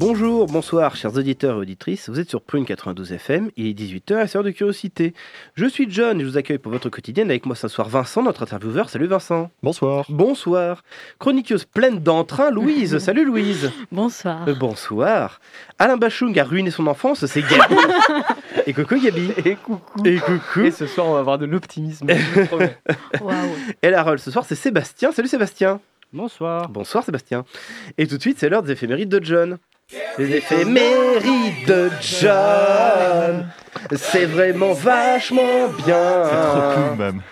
Bonjour, bonsoir, chers auditeurs et auditrices. Vous êtes sur Prune 92 FM, il est 18h, c'est l'heure de curiosité. Je suis John et je vous accueille pour votre quotidienne avec moi ce soir Vincent, notre intervieweur. Salut Vincent. Bonsoir. Bonsoir. Chroniqueuse pleine d'entrain, Louise. Salut Louise. Bonsoir. Euh, bonsoir. Alain Bachung a ruiné son enfance, c'est Gabi. et coucou Gabi. Et coucou. Et coucou. Et ce soir, on va avoir de l'optimisme. Et la rôle ce soir, c'est Sébastien. Salut Sébastien. Bonsoir. Bonsoir Sébastien. Et tout de suite, c'est l'heure des éphémérides de John. Les éphémérides de John. C'est vraiment vachement bien. C'est trop cool même.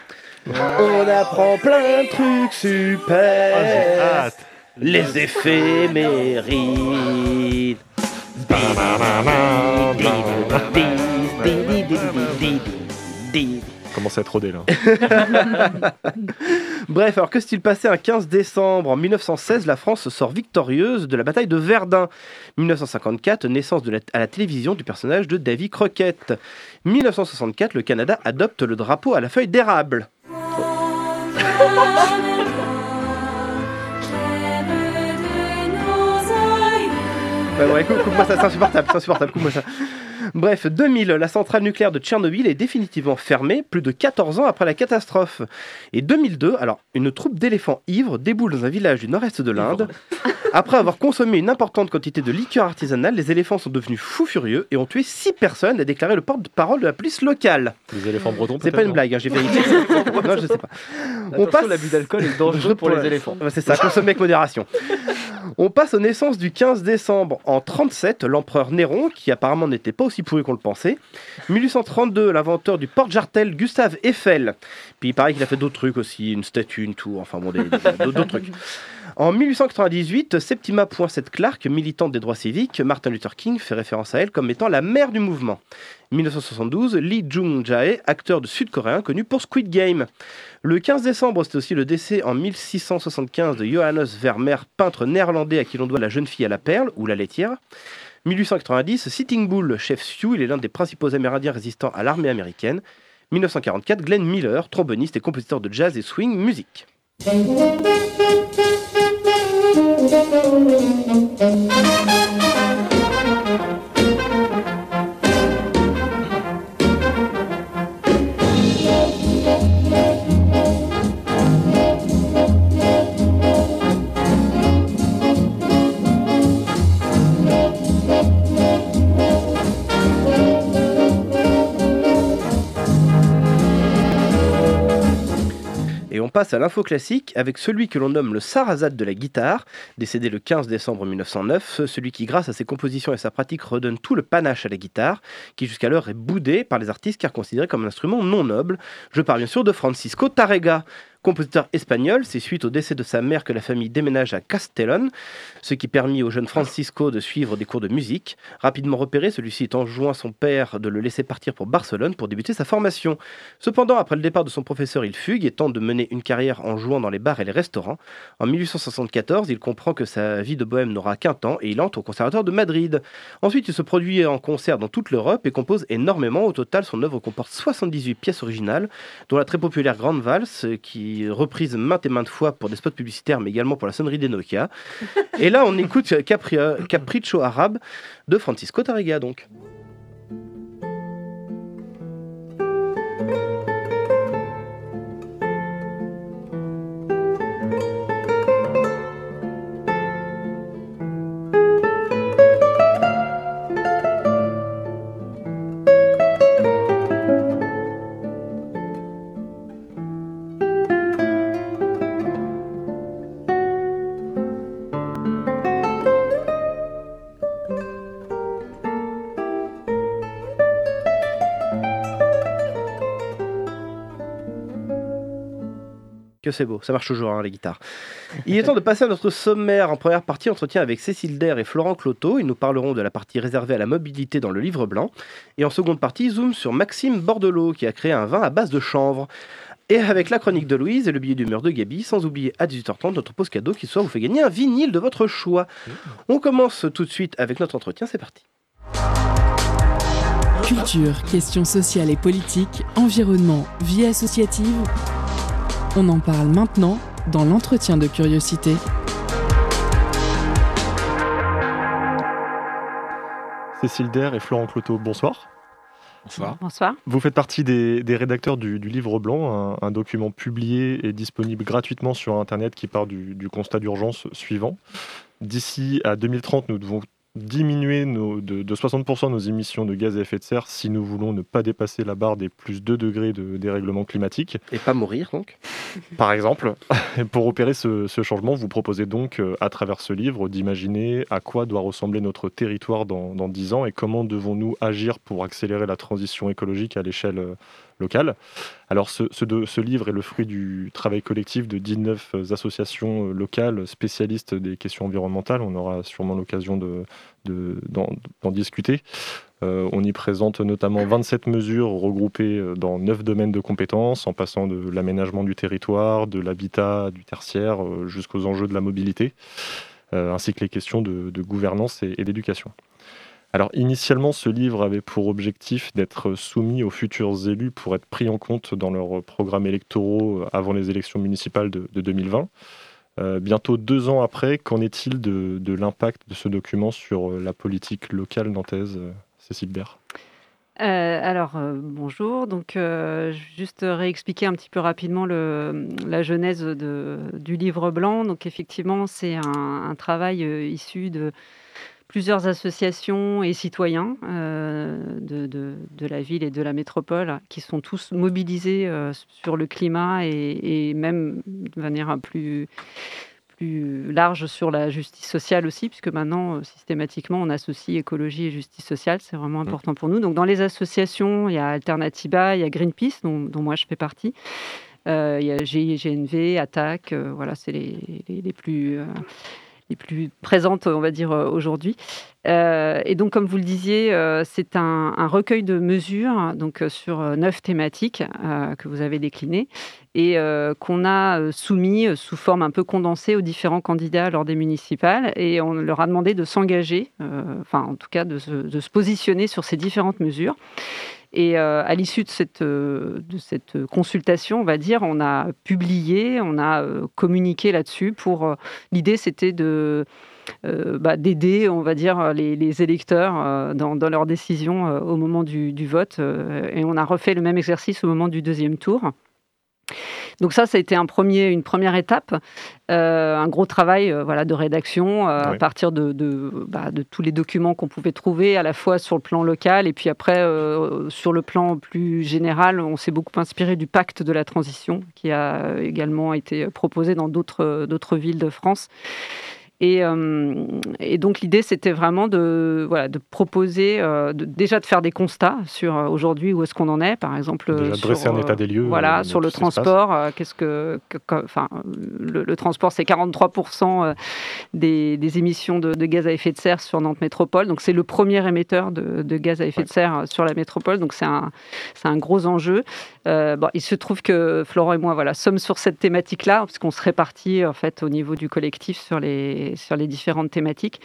On apprend plein de trucs Ah, j'ai super. hâte. Les éphémérides. Commence à être rodé là. Bref, alors que s'est-il passé un 15 décembre en 1916 La France sort victorieuse de la bataille de Verdun. 1954, naissance de la- à la télévision du personnage de Davy Crockett. 1964, le Canada adopte le drapeau à la feuille d'érable. Ouais, ouais, coupe- coupe-moi ça, c'est insupportable, c'est insupportable, coupe-moi ça. Bref, 2000, la centrale nucléaire de Tchernobyl est définitivement fermée, plus de 14 ans après la catastrophe. Et 2002, alors, une troupe d'éléphants ivres déboule dans un village du nord-est de l'Inde. Après avoir consommé une importante quantité de liqueur artisanale, les éléphants sont devenus fous furieux et ont tué 6 personnes, a déclaré le porte-parole de la police locale. Les éléphants bretons. C'est pas une blague, hein, j'ai vérifié. non, je sais pas. On On passe- l'abus d'alcool est dangereux pour les éléphants. C'est ça, consommer avec modération. On passe aux naissances du 15 décembre. En 37, l'empereur Néron, qui apparemment n'était pas aussi pourri qu'on le pensait. 1832, l'inventeur du porte-jartel Gustave Eiffel. Puis il paraît qu'il a fait d'autres trucs aussi, une statue, une tour, enfin bon, d'autres trucs. En 1898, Septima Clark, militante des droits civiques, Martin Luther King fait référence à elle comme étant la mère du mouvement. 1972, Lee Jung-jae, acteur de sud-coréen connu pour Squid Game. Le 15 décembre, c'est aussi le décès en 1675 de Johannes Vermeer, peintre néerlandais à qui l'on doit La jeune fille à la perle ou La laitière. 1890, Sitting Bull, chef Sioux, il est l'un des principaux Amérindiens résistants à l'armée américaine. 1944, Glenn Miller, tromboniste et compositeur de jazz et swing musique. Et on passe à l'info classique avec celui que l'on nomme le Sarrazat de la guitare, décédé le 15 décembre 1909, celui qui, grâce à ses compositions et sa pratique, redonne tout le panache à la guitare, qui jusqu'alors est boudé par les artistes car considéré comme un instrument non noble. Je parle bien sûr de Francisco Tarrega. Compositeur espagnol, c'est suite au décès de sa mère que la famille déménage à Castellón, ce qui permit au jeune Francisco de suivre des cours de musique. Rapidement repéré, celui-ci est enjoint son père de le laisser partir pour Barcelone pour débuter sa formation. Cependant, après le départ de son professeur, il fugue et tente de mener une carrière en jouant dans les bars et les restaurants. En 1874, il comprend que sa vie de bohème n'aura qu'un temps et il entre au Conservatoire de Madrid. Ensuite, il se produit en concert dans toute l'Europe et compose énormément. Au total, son œuvre comporte 78 pièces originales, dont la très populaire Grande Valse, qui reprise maintes et maintes fois pour des spots publicitaires, mais également pour la sonnerie des Nokia. Et là, on écoute Capri- Capriccio arabe de Francisco Tarrega, donc. Que c'est beau, ça marche toujours, hein, les guitares. Il est temps de passer à notre sommaire. En première partie, entretien avec Cécile Der et Florent Cloteau. Ils nous parleront de la partie réservée à la mobilité dans le livre blanc. Et en seconde partie, zoom sur Maxime Bordelot, qui a créé un vin à base de chanvre. Et avec la chronique de Louise et le billet d'humeur de Gabi, sans oublier à 18h30 notre pause cadeau qui soit vous fait gagner un vinyle de votre choix. On commence tout de suite avec notre entretien, c'est parti. Culture, questions sociales et politiques, environnement, vie associative. On en parle maintenant dans l'entretien de curiosité. Cécile Der et Florent Cloteau, bonsoir. Bonsoir. Vous faites partie des, rédacteurs du, Livre Blanc, un, document publié et disponible gratuitement sur Internet qui part du, du constat d'urgence suivant. D'ici à 2030, nous devons diminuer nos, de, 60% nos émissions de gaz à effet de serre si nous voulons ne pas dépasser la barre des plus 2 degrés de dérèglement climatique. Et pas mourir donc Par exemple. Pour opérer ce, changement, vous proposez donc euh, à travers ce livre d'imaginer à quoi doit ressembler notre territoire dans, dans 10 ans et comment devons-nous agir pour accélérer la transition écologique à l'échelle euh, locale. Alors ce, livre est le fruit du travail collectif de 19 associations euh, locales spécialistes des questions environnementales. On aura sûrement l'occasion d'en de, d'en discuter. Euh, on y présente notamment 27 mesures regroupées euh, dans 9 domaines de compétences, en passant de l'aménagement du territoire, de l'habitat, du tertiaire, jusqu'aux enjeux de la mobilité, ainsi que les questions de, gouvernance et d'éducation. Alors initialement, ce livre avait pour objectif d'être soumis aux futurs élus pour être pris en compte dans leurs programmes électoraux avant les élections municipales de, 2020. Euh, bientôt deux ans après, qu'en est-il de, l'impact de ce document sur euh, la politique locale nantaise, euh, Cécile Bert alors, bonjour. Donc, juste réexpliquer un petit peu rapidement la genèse du livre blanc. Donc, effectivement, c'est un, travail issu de, plusieurs associations et citoyens euh, de, la ville et de la métropole qui sont tous mobilisés euh, sur le climat et, même de manière plus, plus large sur la justice sociale aussi, puisque maintenant, euh, systématiquement, on associe écologie et justice sociale. C'est vraiment mmh. important pour nous. Donc, dans les associations, il y a Alternativa, il y a Greenpeace, dont, moi je fais partie. il y a GNV, Attaque, voilà, c'est les, les, plus les plus présentes, on va dire, euh, aujourd'hui. Euh, et donc, comme vous le disiez, euh, c'est un, recueil de mesures donc, sur neuf thématiques que vous avez déclinées et qu'on a soumis sous forme un peu condensée aux différents candidats lors des municipales. Et on leur a demandé de s'engager, enfin, en tout cas, de se positionner sur ces différentes mesures. Et euh, à l'issue de cette, euh, de cette consultation, on va dire, on a publié, on a euh, communiqué là-dessus. Pour l'idée, c'était de bah, d'aider, on va dire, les, électeurs dans, leurs décisions au moment du, du vote. et on a refait le même exercice au moment du deuxième tour. Donc ça, ça a été un premier, une première étape, euh, un gros travail euh, voilà, de rédaction euh, à partir de, bah, de, tous les documents qu'on pouvait trouver, à la fois sur le plan local et puis après sur le plan plus général. On s'est beaucoup inspiré du pacte de la transition qui a également été proposé dans d'autres villes de France. Euh, et, donc l'idée, c'était vraiment de, voilà, de proposer, euh, déjà de faire des constats sur euh, aujourd'hui où est-ce qu'on en est, par exemple. Déjà sur, dresser un état des lieux. Voilà, sur le transport. Qu'est-ce que, enfin, le, transport, c'est 43% des, des, émissions de, gaz à effet de serre sur Nantes Métropole. Donc c'est le premier émetteur de, gaz à effet de serre sur la métropole. Donc c'est un, c'est un gros enjeu. bon, il se trouve que Florent et moi, voilà, sommes sur cette thématique-là, parce qu'on se répartit en fait au niveau du collectif sur les sur les différentes thématiques.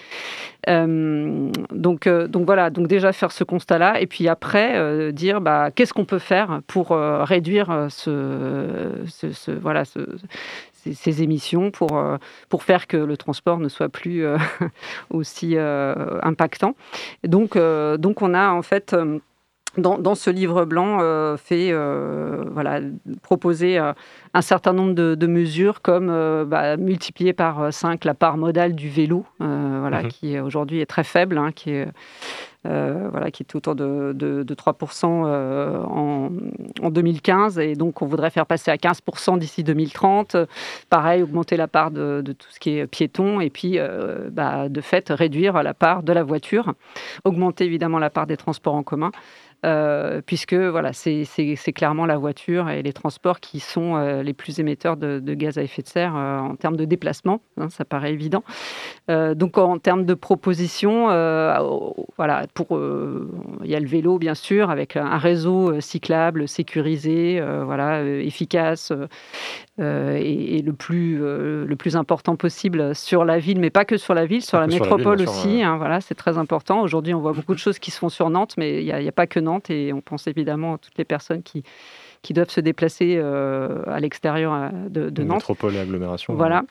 Euh, donc, euh, donc voilà, donc déjà faire ce constat-là, et puis après euh, dire bah, qu'est-ce qu'on peut faire pour réduire ce, voilà, ces, émissions pour, pour faire que le transport ne soit plus aussi impactant. Donc, donc on a en fait dans, ce livre blanc, euh, fait euh, voilà, proposer euh, un certain nombre de, mesures comme bah, multiplier par 5 la part modale du vélo, voilà, mhm. qui aujourd'hui est très faible, hein, qui est voilà, qui est autour de, de, 3% en, en, 2015. Et donc, on voudrait faire passer à 15% d'ici 2030. Pareil, augmenter la part de, tout ce qui est piéton. Et puis, bah, de fait, réduire la part de la voiture. Augmenter évidemment la part des transports en commun. euh, puisque voilà, c'est clairement la voiture et les transports qui sont euh, les plus émetteurs de, gaz à effet de serre euh, en termes de déplacement, hein, ça paraît évident. donc en termes de propositions, voilà, pour il y a le vélo bien sûr, avec un réseau cyclable, sécurisé, voilà, efficace et, le plus le plus important possible sur la ville, mais pas que sur la ville, sur la métropole aussi. Hein, voilà, c'est très important. Aujourd'hui, on voit beaucoup de choses qui se font sur Nantes, mais il n'y a, a, pas que Nantes et on pense évidemment à toutes les personnes qui, qui doivent se déplacer euh, à l'extérieur euh, de, de Nantes. Métropole et agglomération. Voilà.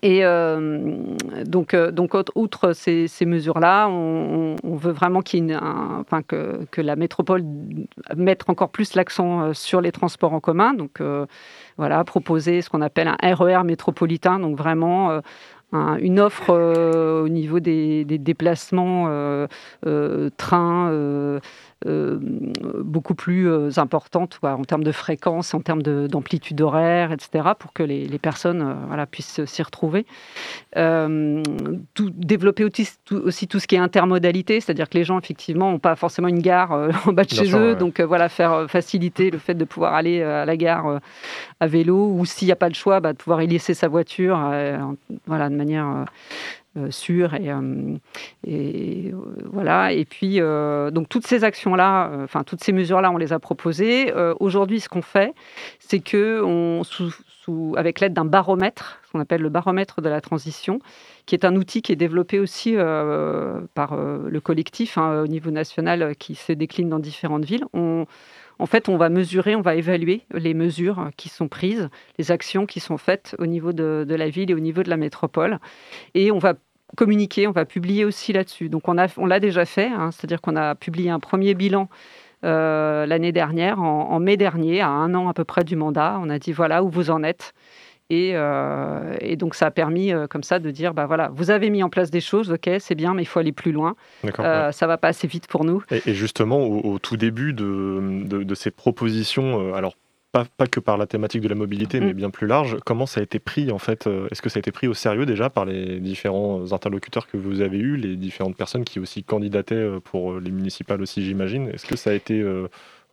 Et euh, donc, donc, outre ces, mesures-là, on, veut vraiment que, la métropole mette encore plus l'accent sur les transports en commun. Donc, voilà, proposer ce qu'on appelle un RER e métropolitain, donc vraiment une offre au niveau des, des déplacements train euh, beaucoup plus euh, importante en termes de fréquence, en termes d'amplitude horaire, etc., pour que les, personnes euh, voilà, puissent s'y retrouver. Tout, développer aussi tout, ce qui est intermodalité, c'est-à-dire que les gens, effectivement, n'ont pas forcément une gare en bas de chez eux, donc voilà, faire faciliter le fait de pouvoir aller à la gare à vélo, ou s'il n'y a pas le choix, bah, de pouvoir y laisser sa voiture voilà, de manière euh, sûr et, euh, euh, voilà. Et puis donc toutes ces actions là enfin toutes ces mesures là on les a proposées. Aujourd'hui ce qu'on fait c'est que on sous, avec l'aide d'un baromètre ce qu'on appelle le baromètre de la transition qui est un outil qui est développé aussi par le collectif hein, au niveau national qui se décline dans différentes villes. On en fait, on va mesurer, on va évaluer les mesures qui sont prises, les actions qui sont faites au niveau de, la ville et au niveau de la métropole. Et on va communiquer, on va publier aussi là-dessus. Donc on l'a on déjà fait, hein, c'est-à-dire qu'on a publié un premier bilan euh, l'année dernière, en, mai dernier, à un an à peu près du mandat. On a dit voilà où vous en êtes. Et, euh, donc ça a permis euh, comme ça de dire bah voilà vous avez mis en place des choses ok c'est bien mais il faut aller plus loin euh, ça va pas assez vite pour nous et, justement au, tout début de, de, ces propositions alors pas, pas, que par la thématique de la mobilité, mais mm. bien plus large. Comment ça a été pris en fait Est-ce que ça a été pris au sérieux déjà par les différents interlocuteurs que vous avez eus, les différentes personnes qui aussi candidataient pour les municipales aussi, j'imagine? Est-ce que ça a été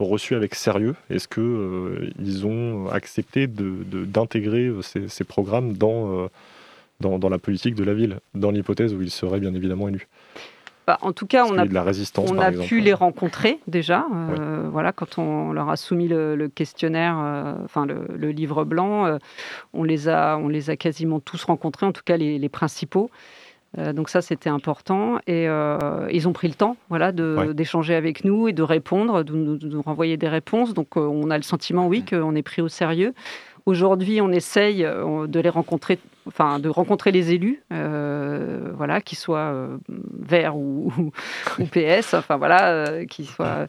reçu avec sérieux Est-ce qu'ils euh, ils ont accepté d'intégrer de, ces, ces, programmes dans, euh, dans, dans, la politique de la ville, dans l'hypothèse où ils seraient bien évidemment élus? Bah, en tout cas, on a, la résistance, on a pu les rencontrer déjà. Euh, voilà, quand on leur a soumis le, questionnaire, enfin le, livre blanc, on les a, on les a quasiment tous rencontrés, en tout cas les, les principaux. Euh, donc ça, c'était important. Et euh, ils ont pris le temps voilà, d'échanger avec nous et de répondre, de nous, renvoyer des réponses. Donc euh, on a le sentiment, oui, qu'on est pris au sérieux. Aujourd'hui, on essaye de les rencontrer, enfin de rencontrer les élus, voilà, qu'ils soient verts ou, PS, enfin voilà, qu'ils soient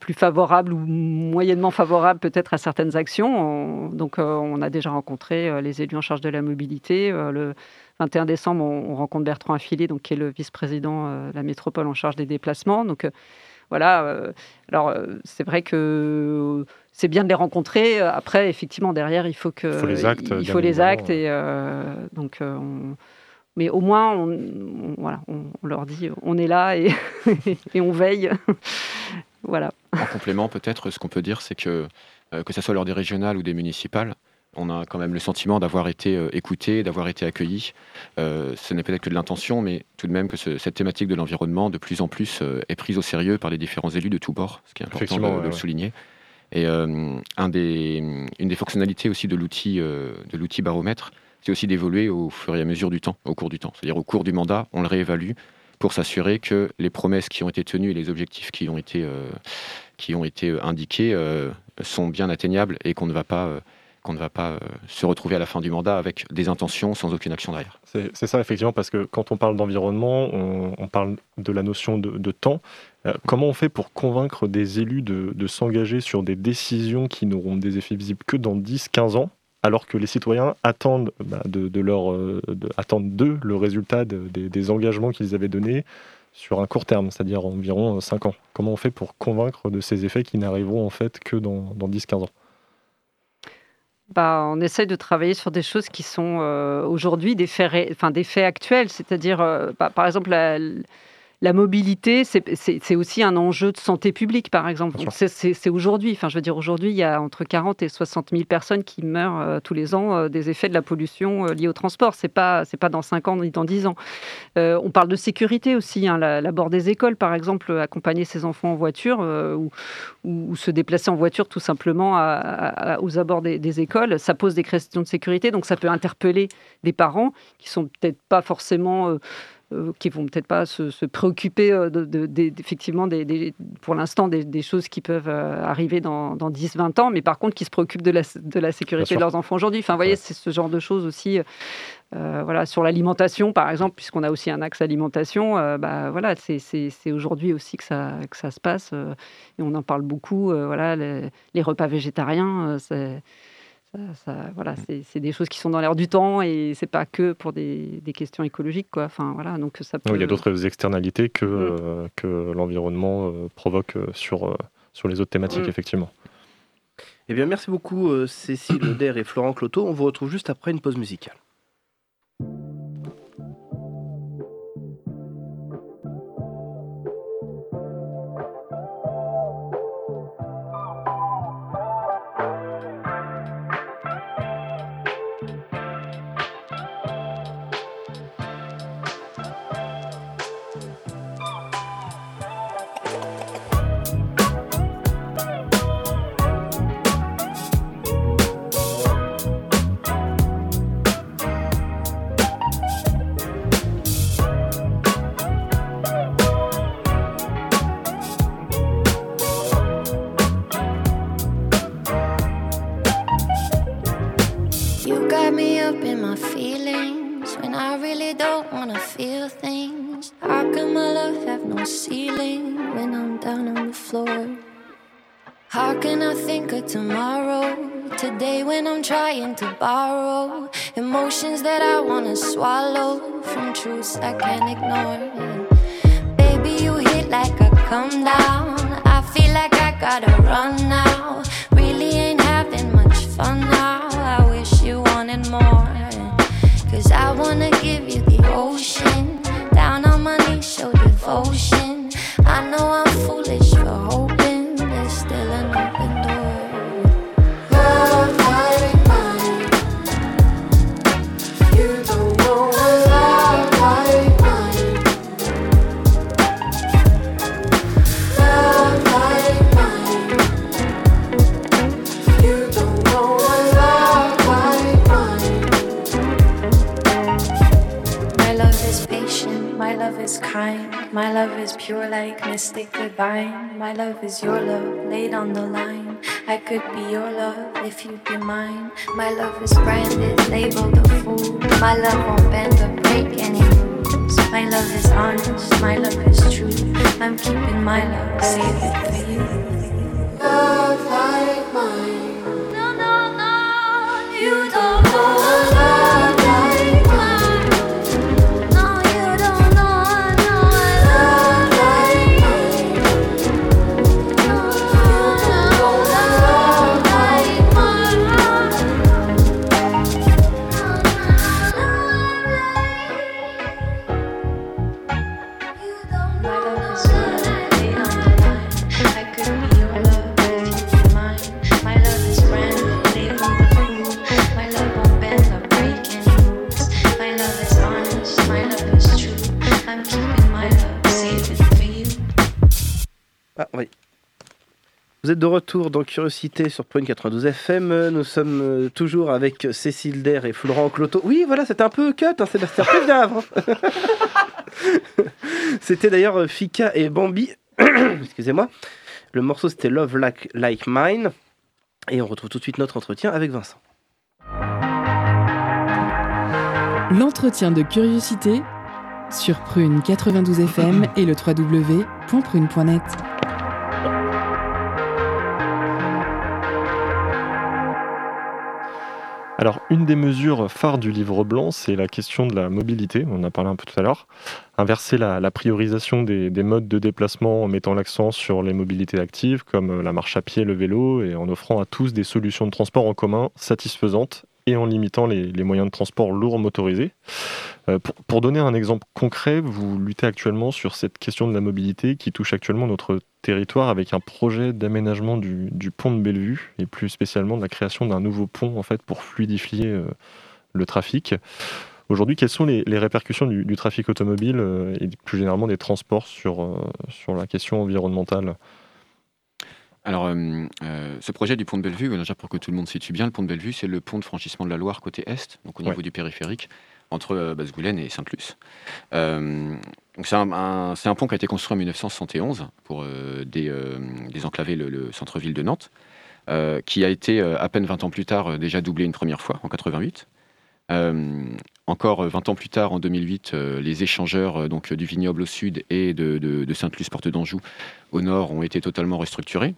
plus favorables ou moyennement favorables peut-être à certaines actions. donc, on a déjà rencontré les élus en charge de la mobilité, le 21 décembre, on, rencontre Bertrand Affilé, donc, qui est le vice-président euh, de la métropole en charge des déplacements. Donc euh, voilà, euh, alors c'est vrai que c'est bien de les rencontrer. Après, effectivement, derrière, il faut que il faut les actes. Il faut les actes et donc. mais au moins, on, voilà, on, leur dit, on est là et, et on veille. voilà. En complément, peut-être, ce qu'on peut dire, c'est que que ce soit lors des régionales ou des municipales, on a quand même le sentiment d'avoir été euh, écouté, d'avoir été accueilli. Euh, ce n'est peut-être que de l'intention, mais tout de même que cette thématique de l'environnement, de plus en plus, euh, est prise au sérieux par les différents élus de tous bords, ce qui est important de, le souligner. Et un des, une des fonctionnalités aussi de l'outil de l'outil baromètre, c'est aussi d'évoluer au fur et à mesure du temps, au cours du temps. C'est-à-dire au cours du mandat, on le réévalue pour s'assurer que les promesses qui ont été tenues et les objectifs qui ont été, qui ont été indiqués sont bien atteignables et qu'on ne va pas qu'on ne va pas euh, se retrouver à la fin du mandat avec des intentions sans aucune action derrière. C'est ça, effectivement, parce que quand on parle d'environnement, on, parle de la notion de, temps. Euh, comment on fait pour convaincre des élus de, s'engager sur des décisions qui n'auront des effets visibles que dans 10-15 ans alors que les citoyens attendent bah, euh, attendent d'eux le résultat des, engagements qu'ils avaient donnés sur un court terme, c'est-à-dire environ 5 ans? Comment on fait pour convaincre de ces effets qui n'arriveront en fait que dans, dans 10-15 ans? Bah, on essaye de travailler sur des choses qui sont euh, aujourd'hui des faits, enfin, des faits actuels, c'est-à-dire, euh, bah, par exemple, la mobilité, c'est aussi un enjeu de santé publique, par exemple. C'est aujourd'hui, enfin, je veux dire, aujourd'hui, il y a entre 40 et 60 000 personnes qui meurent euh, tous les ans euh, des effets de la pollution euh, liée au transport. C'est pas, c'est pas dans 5 ans ni dans 10 ans. on parle de sécurité aussi, hein, l'abord des écoles, par exemple, accompagner ses enfants en voiture ou, ou, se déplacer en voiture tout simplement aux abords des, des, écoles, ça pose des questions de sécurité, donc ça peut interpeller des parents qui sont peut-être pas forcément euh, qui vont peut-être pas se, préoccuper euh, de, effectivement des, pour l'instant des, choses qui peuvent euh, arriver dans, 10-20 ans, mais par contre qui se préoccupent de la, de la sécurité de leurs enfants aujourd'hui. Enfin, vous voyez, c'est ce genre de choses aussi. voilà, sur l'alimentation, par exemple, puisqu'on a aussi un axe alimentation, bah, voilà, c'est aujourd'hui aussi que ça, que ça se passe. et on en parle beaucoup. voilà, les, les, repas végétariens, c'est voilà, mm. c'est des choses qui sont dans l'air du temps et c'est pas que pour des, questions écologiques, quoi. Enfin, voilà, donc ça Il y a d'autres externalités que, mm. euh, que l'environnement euh, provoque euh, sur, sur les autres thématiques, mm. effectivement. Eh bien, merci beaucoup, Cécile Oder et Florent Cloto. On vous retrouve juste après une pause musicale. Emotions that I wanna swallow from truths I can't ignore. Baby, you hit like a come down. I feel like I gotta run now. Really ain't having much fun now. I wish you wanted more. Cause I wanna give you the ocean. My love is pure like mystic divine. My love is your love laid on the line. I could be your love if you'd be mine. My love is branded, labeled a fool. My love won't bend or break any rules. My love is honest, my love is true. I'm keeping my love, save it for you. Love Vous êtes de retour dans Curiosité sur Point 92 FM. Nous sommes euh, toujours avec Cécile Der et Florent Cloto. Oui, voilà, c'était un peu cut, hein, Sébastien Prévenavre. c'était d'ailleurs euh, Fika et Bambi. Excusez-moi. Le morceau c'était Love like, like Mine. Et on retrouve tout de suite notre entretien avec Vincent. L'entretien de curiosité sur Prune 92 FM et le www.prune.net. Alors, une des mesures phares du livre blanc, c'est la question de la mobilité, on en a parlé un peu tout à l'heure. Inverser la, priorisation des, modes de déplacement en mettant l'accent sur les mobilités actives, comme la marche à pied, le vélo, et en offrant à tous des solutions de transport en commun satisfaisantes et en limitant les, moyens de transport lourds motorisés. Euh, pour, donner un exemple concret, vous luttez actuellement sur cette question de la mobilité qui touche actuellement notre territoire avec un projet d'aménagement du, pont de Bellevue et plus spécialement de la création d'un nouveau pont en fait pour fluidifier euh, le trafic. Aujourd'hui, quelles sont les, répercussions du, trafic automobile euh, et plus généralement des transports sur, sur la question environnementale? Alors, euh, euh, ce projet du pont de Bellevue, déjà pour que tout le monde situe bien, le pont de Bellevue, c'est le pont de franchissement de la Loire côté est, donc au niveau du périphérique, entre euh, Basse-Goulaine et Sainte-Luce. c'est un, pont qui a été construit en 1971 pour désenclaver le, centre-ville de Nantes, qui a été à peine 20 ans plus tard déjà doublé une première fois, en 88. encore 20 ans plus tard, en 2008, les échangeurs donc, du vignoble au sud et de, de Sainte-Luce, porte d'Anjou, au nord, ont été totalement restructurés.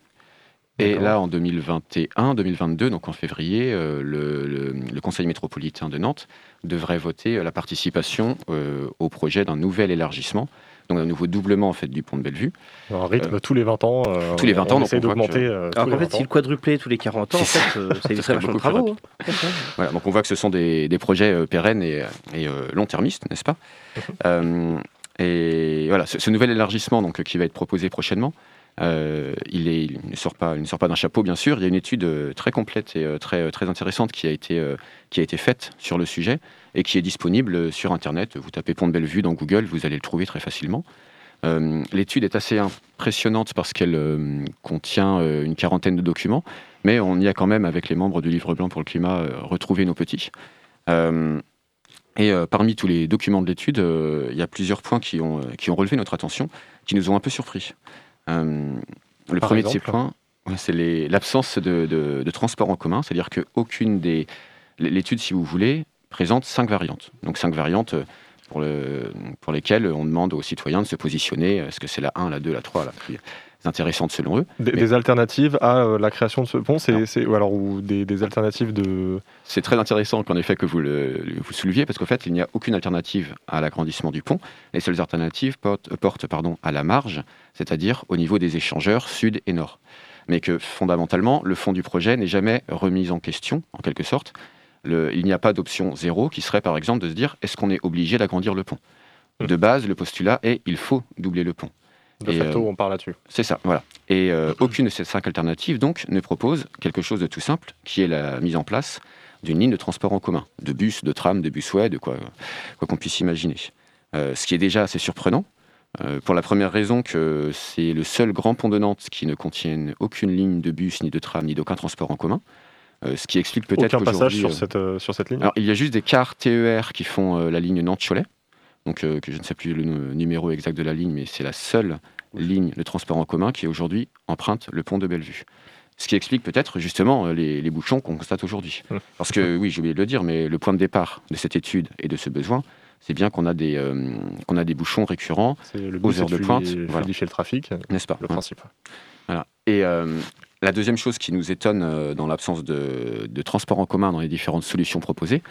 Et là, en 2021-2022, donc en février, euh, le, Conseil métropolitain de Nantes devrait voter euh, la participation euh, au projet d'un nouvel élargissement, donc un nouveau doublement en fait du pont de Bellevue. Un rythme tous les 20 ans. tous les 20 ans, on essaie d'augmenter. Alors en fait, s'il quadruplait tous les 40 ans, en fait, ça éviterait vachement de travaux. Hein. voilà, donc on voit que ce sont des, projets pérennes et, long-termistes, n'est-ce pas? Et voilà, ce, ce, nouvel élargissement donc, qui va être proposé prochainement, euh, il, ne sort pas, d'un chapeau, bien sûr. Il y a une étude euh, très complète et euh, très, intéressante qui a, été, faite sur le sujet et qui est disponible sur Internet. Vous tapez Pont de Bellevue dans Google, vous allez le trouver très facilement. L'étude est assez impressionnante parce qu'elle contient une quarantaine de documents, mais on y a quand même, avec les membres du Livre blanc pour le climat, retrouvé nos petits. et parmi tous les documents de l'étude, il y a plusieurs points qui ont relevé notre attention, qui nous ont un peu surpris. Euh, le premier de ces points, c'est l'absence de, transport en commun, c'est-à-dire qu'aucune des. L'étude, si vous voulez, présente cinq variantes. Donc cinq variantes euh, pour, le, pour lesquelles on demande aux citoyens de se positionner. Est-ce que c'est la 1, la 2, la 3, la intéressantes selon eux. Des, alternatives à euh, la création de ce pont, c'est ou alors ou des, alternatives de. C'est très intéressant qu'en effet que vous le vous souleviez parce qu'en fait il n'y a aucune alternative à l'agrandissement du pont. Les seules alternatives portent, portent pardon à la marge, c'est-à-dire au niveau des échangeurs sud et nord. Mais que fondamentalement le fond du projet n'est jamais remis en question en quelque sorte. Le, il n'y a pas d'option zéro qui serait par exemple de se dire est-ce qu'on est obligé d'agrandir le pont? Mmh. De base, le postulat est il faut doubler le pont. De facto, euh, on parle là-dessus. C'est ça, voilà. Et euh, aucune de ces cinq alternatives, donc, ne propose quelque chose de tout simple, qui est la mise en place d'une ligne de transport en commun, de bus, de tram, de busway, de quoi qu'on puisse imaginer. Euh, ce qui est déjà assez surprenant, pour la première raison que c'est le seul grand pont de Nantes qui ne contienne aucune ligne de bus, ni de tram, ni d'aucun transport en commun. ce qui explique peut-être Aucun passage sur, cette, sur cette ligne Alors, il y a juste des cars TER qui font la ligne Nantes-Cholet, donc euh, que je ne sais plus le numéro exact de la ligne, mais c'est la seule ligne de transport en commun qui aujourd'hui emprunte le pont de Bellevue. Ce qui explique peut-être justement euh, les, bouchons qu'on constate aujourd'hui. Mmh. Parce que oui, j'ai oublié de le dire, mais le point de départ de cette étude et de ce besoin, c'est bien qu'on a des euh, qu'on a des bouchons récurrents aux heures de pointe, fluidifier le trafic, n'est-ce pas? Le principe. Voilà. Et la deuxième chose qui nous étonne dans l'absence de, de, transport en commun dans les différentes solutions proposées,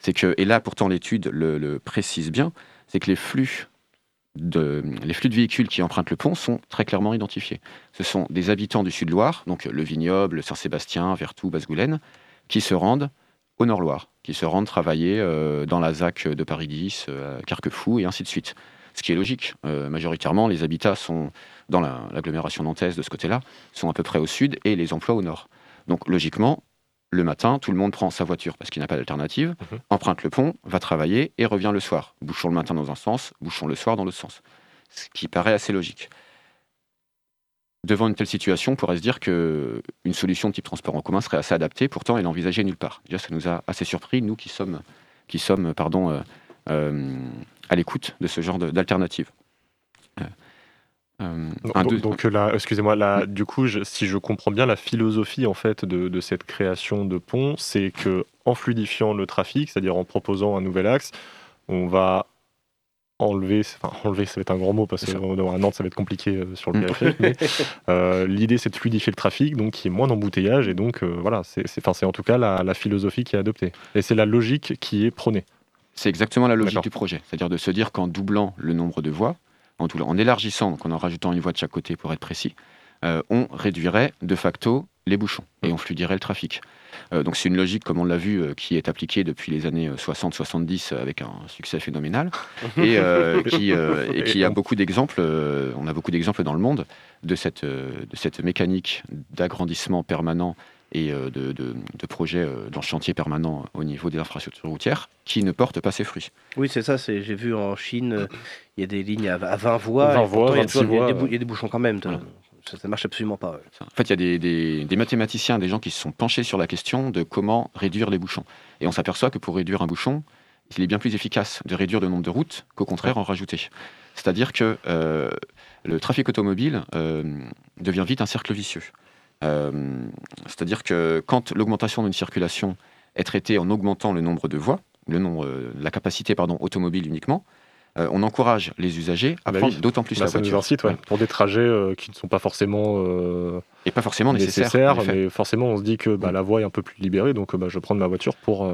c'est que, et là pourtant l'étude le précise bien, c'est que les flux de, véhicules qui empruntent le pont sont très clairement identifiés. Ce sont des habitants du Sud-Loire, donc le Vignoble, Saint-Sébastien, Vertou, Basse-Goulaine, qui se rendent au Nord-Loire, qui se rendent travailler euh, dans la ZAC de Paris 10, euh, Carquefou et ainsi de suite. Ce qui est logique. Euh, majoritairement, les habitats sont dans l'agglomération nantaise de ce côté-là, sont à peu près au sud et les emplois au nord. Donc logiquement, le matin, tout le monde prend sa voiture parce qu'il n'a pas d'alternative, mhm. emprunte le pont, va travailler et revient le soir. Bouchons le matin dans un sens, bouchons le soir dans l'autre sens. Ce qui paraît assez logique. Devant une telle situation, on pourrait se dire qu'une solution de type transport en commun serait assez adaptée, pourtant elle n'est envisagée nulle part. Déjà, ça nous a assez surpris, nous qui sommes, qui sommes pardon, euh, euh, à l'écoute de ce genre d'alternative. Euh, donc, là, excusez-moi, là, du coup, si je comprends bien, la philosophie en fait de, cette création de pont, c'est que en fluidifiant le trafic, c'est-à-dire en proposant un nouvel axe, on va enlever, enfin enlever, ça va être un grand mot parce que à Nantes ça va être compliqué euh, sur le mm. périphérique, mais euh, l'idée c'est de fluidifier le trafic, donc qu'il y ait moins d'embouteillage et donc voilà, c'est en tout cas la, la philosophie qui est adoptée. Et c'est la logique qui est prônée. C'est exactement la logique du projet, c'est-à-dire de se dire qu'en doublant le nombre de voies, en, élargissant, donc en en rajoutant une voie de chaque côté pour être précis, euh, on réduirait de facto les bouchons et on fluidirait le trafic. Euh, donc c'est une logique, comme on l'a vu, euh, qui est appliquée depuis les années 60-70 avec un succès phénoménal et, qui, et qui a beaucoup d'exemples. on a beaucoup d'exemples dans le monde de cette, de cette mécanique d'agrandissement permanent et de, de, de, projets dans le chantier permanent au niveau des infrastructures routières qui ne portent pas ses fruits. Oui, c'est ça. J'ai vu en Chine, il y a des lignes à 20 voies. 20 voies, il, y a des, bouchons quand même. Ça, ne marche absolument pas. En fait, il y a des, mathématiciens, des gens qui se sont penchés sur la question de comment réduire les bouchons. Et on s'aperçoit que pour réduire un bouchon, il est bien plus efficace de réduire le nombre de routes qu'au contraire en rajouter. C'est-à-dire que euh, le trafic automobile euh, devient vite un cercle vicieux. Euh, c'est-à-dire que quand l'augmentation d'une circulation est traitée en augmentant le nombre de voies, le nombre, la capacité pardon, automobile uniquement, euh, on encourage les usagers à bah prendre d'autant plus bah, la voiture. Incite, Pour des trajets euh, qui ne sont pas forcément euh, et pas forcément nécessaires, mais forcément on se dit que bah, la voie est un peu plus libérée, donc je vais prendre ma voiture pour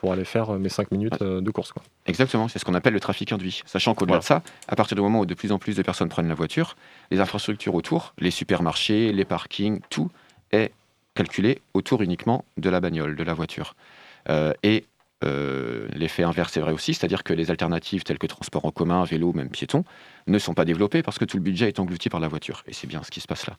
pour aller faire mes 5 minutes de course. Quoi. Exactement, c'est ce qu'on appelle le trafic induit. Sachant qu'au-delà de ça, à partir du moment où de plus en plus de personnes prennent la voiture, les infrastructures autour, les supermarchés, les parkings, tout est calculé autour uniquement de la bagnole, de la voiture. et euh, l'effet inverse est vrai aussi, c'est-à-dire que les alternatives telles que transport en commun, vélo, même piéton, ne sont pas développées parce que tout le budget est englouti par la voiture. Et c'est bien ce qui se passe là.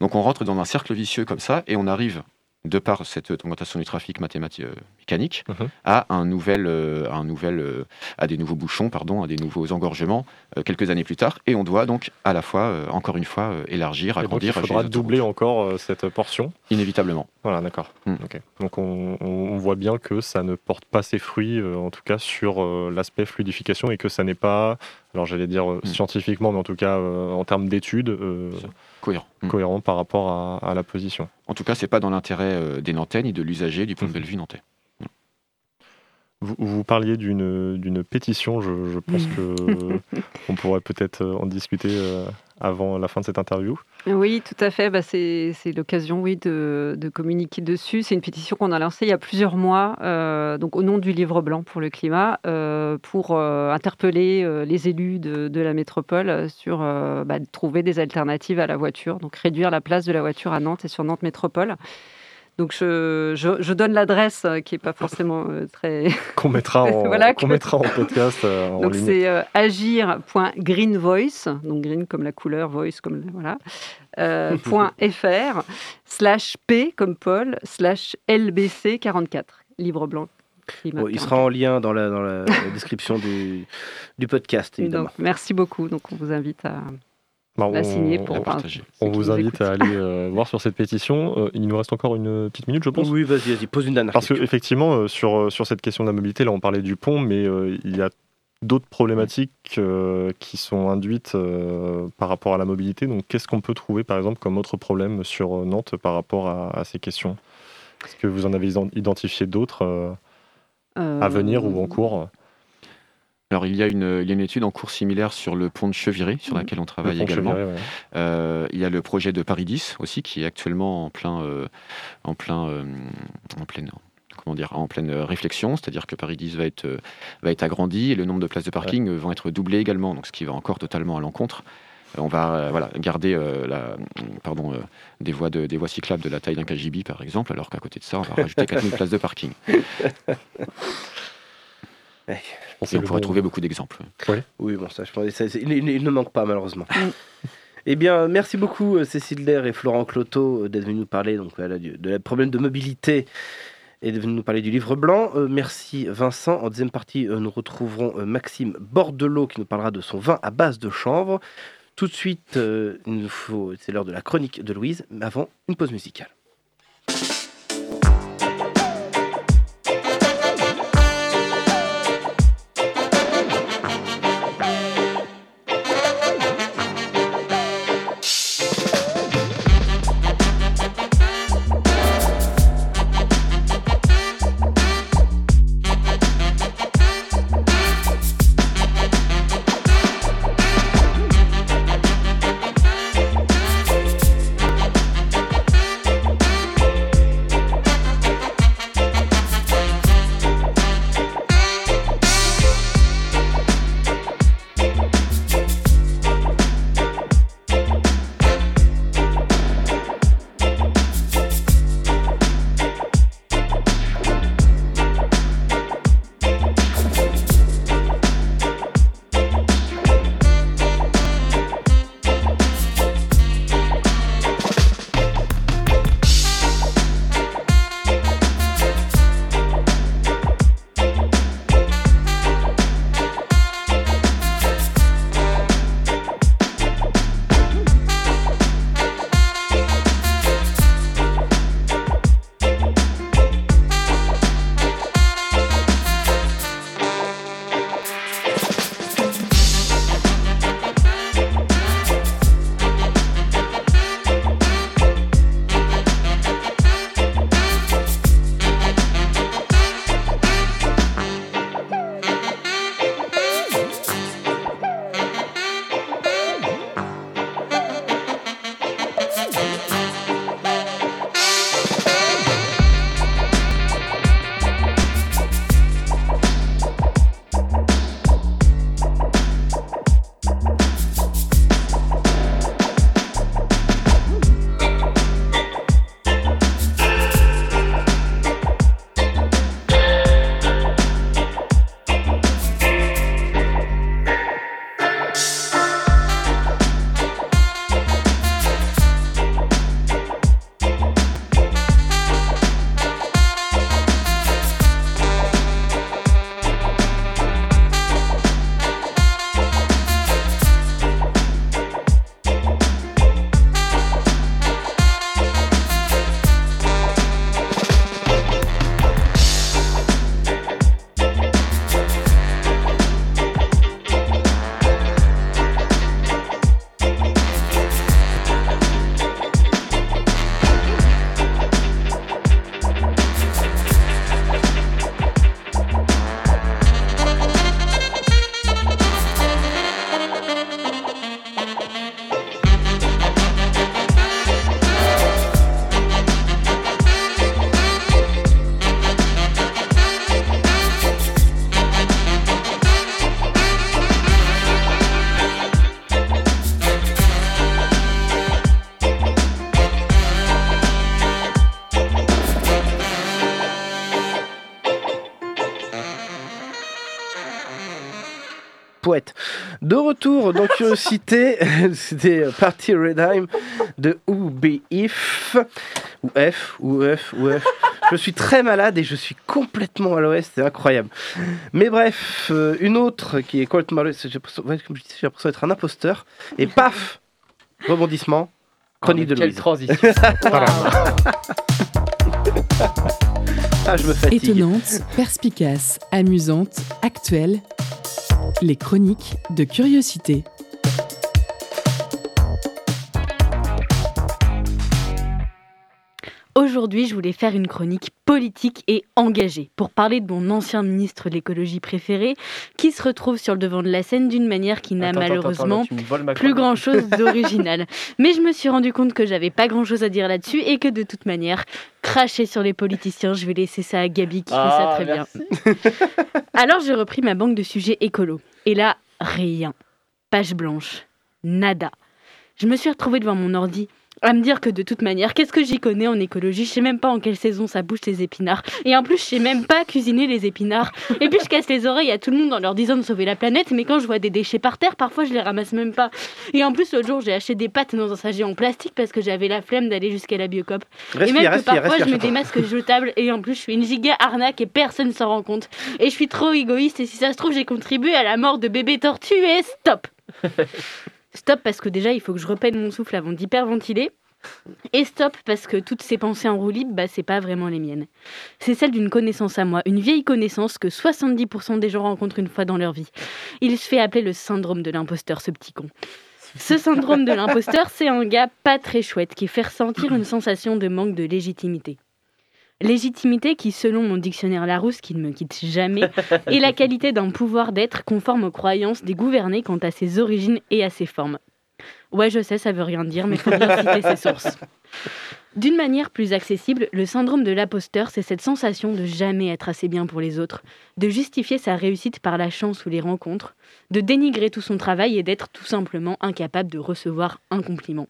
Donc on rentre dans un cercle vicieux comme ça et on arrive de par cette augmentation du trafic mathématique euh, mécanique, mhm. à un nouvel, euh, un nouvel, euh, à des nouveaux bouchons, pardon, à des nouveaux engorgements quelques années plus tard. Et on doit donc à la fois, encore une fois, élargir, agrandir. Donc il faudra doubler encore cette portion. Inévitablement. Voilà, d'accord. Hmm. Donc on, voit bien que ça ne porte pas ses fruits, en tout cas sur l'aspect fluidification, et que ça n'est pas, alors j'allais dire hmm. scientifiquement, mais en tout cas en termes d'études cohérent. Mm. cohérent par rapport à, la position. En tout cas, c'est pas dans l'intérêt euh, des Nantais ni de l'usager du point de mm. vue nantais. Vous, vous, parliez d'une pétition, je, pense que on pourrait peut-être euh, en discuter euh, avant la fin de cette interview. Oui, tout à fait. Bah, c'est l'occasion, oui, de, communiquer dessus. C'est une pétition qu'on a lancée il y a plusieurs mois, euh, donc au nom du Livre blanc pour le climat, pour interpeller les élus de, la métropole sur bah, trouver des alternatives à la voiture, donc réduire la place de la voiture à Nantes et sur Nantes Métropole. Donc je, je, donne l'adresse euh, qui n'est pas forcément euh, très... Qu'on mettra, en, mettra en podcast. Euh, donc c'est agir.greenvoice, donc green comme la couleur, voice comme... Voilà. .fr slash P comme Paul slash LBC 44, livre blanc. il sera en lien dans la, dans la, description du, du podcast, évidemment. merci beaucoup. Donc on vous invite à, bah, on, vous invite à aller euh, voir sur cette pétition. Euh, il nous reste encore une petite minute, je pense. Oui, vas-y, vas-y, pose une dernière Parce qu'effectivement, euh, sur, sur cette question de la mobilité, là, on parlait du pont, mais il y a d'autres problématiques qui sont induites par rapport à la mobilité. Donc, qu'est-ce qu'on peut trouver, par exemple, comme autre problème sur Nantes par rapport à, ces questions? Est-ce que vous en avez identifié d'autres à venir ou en cours? Alors, il y, a une, il y, a une, étude en cours similaire sur le pont de Cheviré, sur mhm. laquelle on travaille également. Euh, il y a le projet de Paris 10 aussi, qui est actuellement en plein, euh, en plein, euh, en pleine, comment dire, en pleine réflexion. C'est-à-dire que Paris 10 va être, va être agrandi et le nombre de places de parking vont être doublées également, donc ce qui va encore totalement à l'encontre. On va voilà, garder la, pardon, des, voies de, des voies cyclables de la taille d'un KGB, par exemple, alors qu'à côté de ça, on va rajouter 4000 places de parking. Et on pourrait trouver beaucoup d'exemples. Oui, bon, ça, je pense, il, ne manque pas, malheureusement. Mm. Eh bien, merci beaucoup euh, Cécile Dair et Florent Cloto euh, d'être venus nous parler donc, de la problème de mobilité et de nous parler du livre blanc. Euh, merci Vincent. En deuxième partie, nous retrouverons Maxime Bordelot qui nous parlera de son vin à base de chanvre. Tout de suite, c'est l'heure de la chronique de Louise, mais avant, une pause musicale. De retour dans Curiosité, c'était Party Redheim de UBIF, ou F, ou F, ou F. Je suis très malade et je suis complètement à l'ouest, c'est incroyable. Mais bref, euh, une autre qui est complètement à l'ouest, j'ai l'impression d'être un imposteur, et paf Rebondissement, chronique de Quelle Louise. transition. Ah, je me fatigue. Étonnante, perspicace, amusante, actuelle. Les chroniques de curiosité. Aujourd'hui, je voulais faire une chronique politique et engagée pour parler de mon ancien ministre de l'écologie préféré qui se retrouve sur le devant de la scène d'une manière qui n'a attends, malheureusement là, plus grand chose d'original. Mais je me suis rendu compte que j'avais pas grand chose à dire là-dessus et que de toute manière, cracher sur les politiciens, je vais laisser ça à Gabi qui fait ça Ah, très bien. Alors j'ai repris ma banque de sujets écolo. Et là, rien. Page blanche. Nada. Je me suis retrouvée devant mon ordi à me dire que de toute manière, qu'est-ce que j'y connais en écologie? Je sais même pas en quelle saison ça bouge les épinards. Et en plus, je sais même pas cuisiner les épinards. Et puis je casse les oreilles à tout le monde en leur disant de sauver la planète, mais quand je vois des déchets par terre, parfois je les ramasse même pas. Et en plus, l'autre jour, j'ai acheté des pâtes dans un sachet en plastique parce que j'avais la flemme d'aller jusqu'à la biocop. et même que respire, parfois, respire. je mets des masques jetables et en plus, je suis une giga arnaque et personne s'en rend compte. Et je suis trop égoïste et si ça se trouve, j'ai contribué à la mort de bébés tortues et stop Stop parce que déjà, il faut que je repeine mon souffle avant d'hyperventiler. Et stop parce que toutes ces pensées en roue libre, bah, c'est pas vraiment les miennes. C'est celle d'une connaissance à moi, une vieille connaissance que 70% des gens rencontrent une fois dans leur vie. Il se fait appeler le syndrome de l'imposteur, ce petit con. Ce syndrome de l'imposteur, c'est un gars pas très chouette qui fait ressentir une sensation de manque de légitimité. Légitimité qui, selon mon dictionnaire Larousse, qui ne me quitte jamais, est la qualité d'un pouvoir d'être conforme aux croyances des gouvernés quant à ses origines et à ses formes. Ouais, je sais, ça veut rien dire, mais faut bien citer ses sources. D'une manière plus accessible, le syndrome de l'imposteur, c'est cette sensation de jamais être assez bien pour les autres, de justifier sa réussite par la chance ou les rencontres, de dénigrer tout son travail et d'être tout simplement incapable de recevoir un compliment.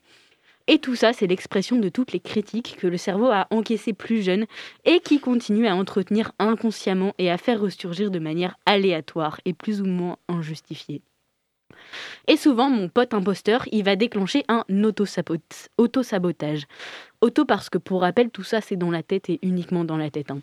Et tout ça, c'est l'expression de toutes les critiques que le cerveau a encaissées plus jeune et qui continuent à entretenir inconsciemment et à faire ressurgir de manière aléatoire et plus ou moins injustifiée. Et souvent, mon pote imposteur, il va déclencher un autosabot- autosabotage. Auto parce que, pour rappel, tout ça, c'est dans la tête et uniquement dans la tête. hein.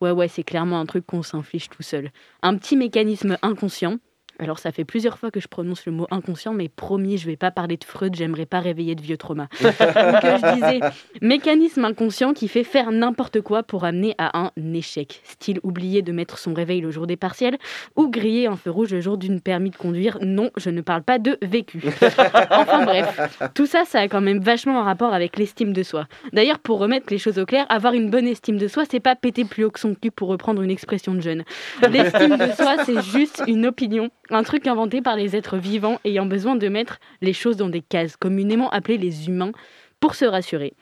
Ouais, ouais, c'est clairement un truc qu'on s'inflige tout seul. Un petit mécanisme inconscient. Alors, ça fait plusieurs fois que je prononce le mot inconscient, mais promis, je vais pas parler de Freud, j'aimerais pas réveiller de vieux traumas. Donc, euh, je disais, mécanisme inconscient qui fait faire n'importe quoi pour amener à un échec. Style oublier de mettre son réveil le jour des partiels ou griller un feu rouge le jour d'une permis de conduire. Non, je ne parle pas de vécu. enfin bref, tout ça, ça a quand même vachement un rapport avec l'estime de soi. D'ailleurs, pour remettre les choses au clair, avoir une bonne estime de soi, c'est pas péter plus haut que son cul pour reprendre une expression de jeune. L'estime de soi, c'est juste une opinion, un truc inventé par les êtres vivants ayant besoin de mettre les choses dans des cases, communément appelées les humains, pour se rassurer.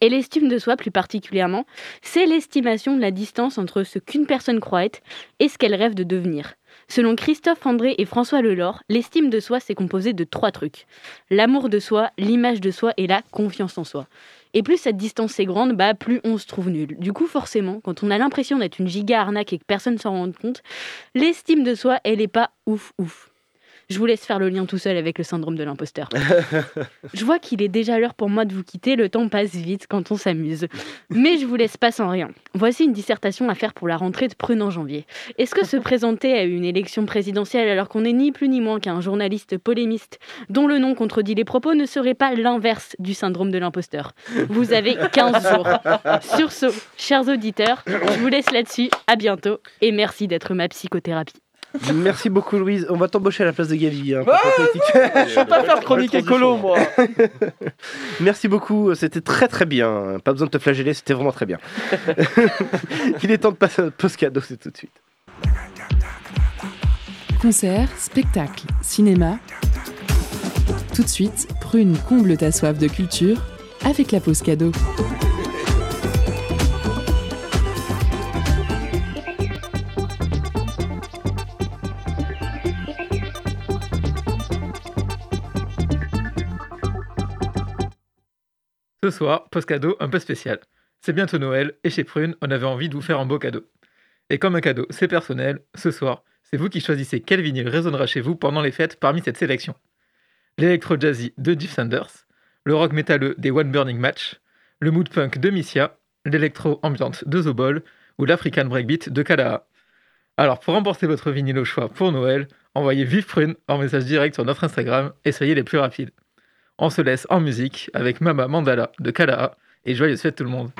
Et l'estime de soi, plus particulièrement, c'est l'estimation de la distance entre ce qu'une personne croit être et ce qu'elle rêve de devenir. Selon Christophe André et François Lelore, l'estime de soi, c'est composé de trois trucs. L'amour de soi, l'image de soi et la confiance en soi. Et plus cette distance est grande, bah plus on se trouve nul. Du coup, forcément, quand on a l'impression d'être une giga arnaque et que personne s'en rend compte, l'estime de soi, elle est pas ouf ouf. Je vous laisse faire le lien tout seul avec le syndrome de l'imposteur. Je vois qu'il est déjà l'heure pour moi de vous quitter, le temps passe vite quand on s'amuse. Mais je vous laisse pas sans rien. Voici une dissertation à faire pour la rentrée de en janvier. Est-ce que se présenter à une élection présidentielle alors qu'on n'est ni plus ni moins qu'un journaliste polémiste dont le nom contredit les propos ne serait pas l'inverse du syndrome de l'imposteur? Vous avez 15 jours. Sur ce, chers auditeurs, je vous laisse là-dessus. À bientôt et merci d'être ma psychothérapie. Merci beaucoup, Louise. On va t'embaucher à la place de Gavi. hein, Ah, politique. Je peux pas faire chronique écolo, moi. Merci beaucoup, c'était très très bien. Pas besoin de te flageller, c'était vraiment très bien. Il est temps de passer à notre post cadeau, c'est tout de suite. Concert, spectacle, cinéma. Tout de suite, Prune comble ta soif de culture avec la pause cadeau. Ce soir, post cadeau un peu spécial. C'est bientôt Noël et chez Prune, on avait envie de vous faire un beau cadeau. Et comme un cadeau, c'est personnel, ce soir, C'est vous qui choisissez quel vinyle résonnera chez vous pendant les fêtes parmi cette sélection. L'électro jazzy de Jeff Sanders, le rock métalleux des One Burning Match, le mood punk de Missia, l'électro ambiante de Zobol ou l'African breakbeat de Kalaha. Alors pour remporter votre vinyle au choix pour Noël, envoyez Vive Prune en message direct sur notre Instagram et soyez les plus rapides. On se laisse en musique avec Mama Mandala de Kalaha et joyeuse fête tout le monde.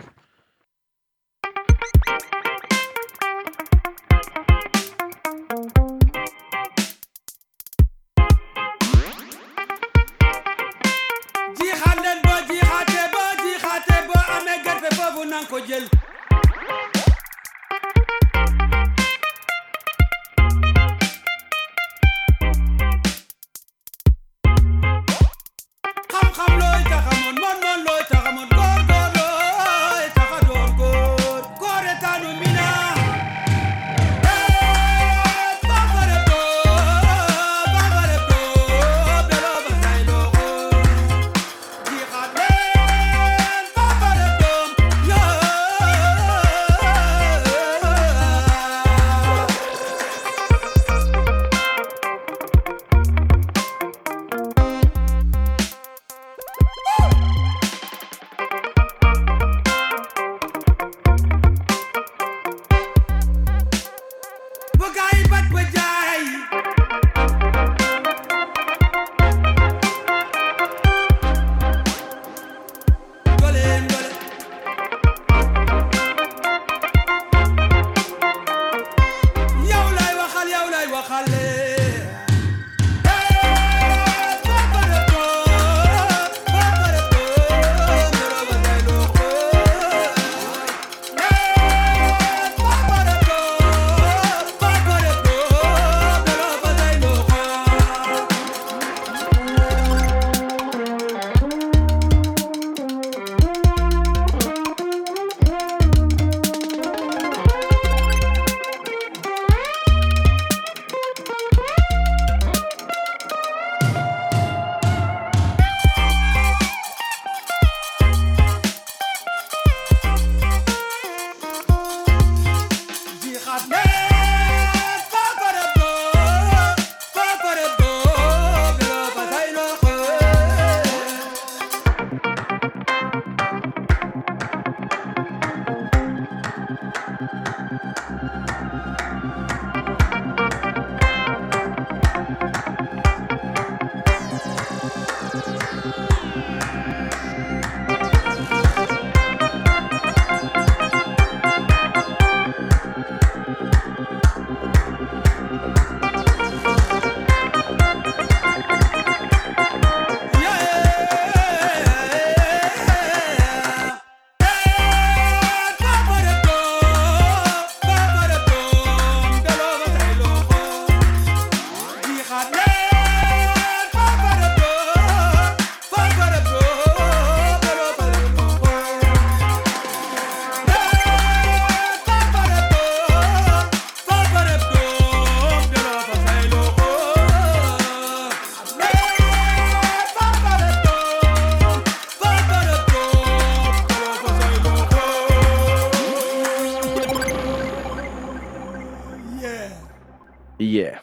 Yeah.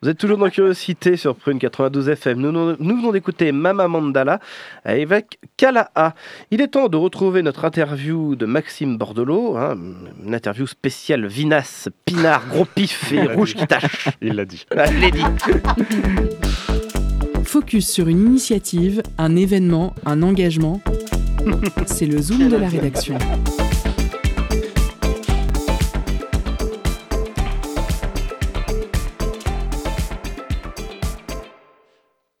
Vous êtes toujours dans Curiosité sur Prune 92 FM. Nous, nous, nous venons d'écouter Mama Mandala avec Kala'a. Il est temps de retrouver notre interview de Maxime Bordelot, hein, une interview spéciale Vinas, Pinard, gros pif et rouge qui tâche. Il l'a dit. Ah, je l'ai dit. Focus sur une initiative, un événement, un engagement. C'est le zoom de la rédaction.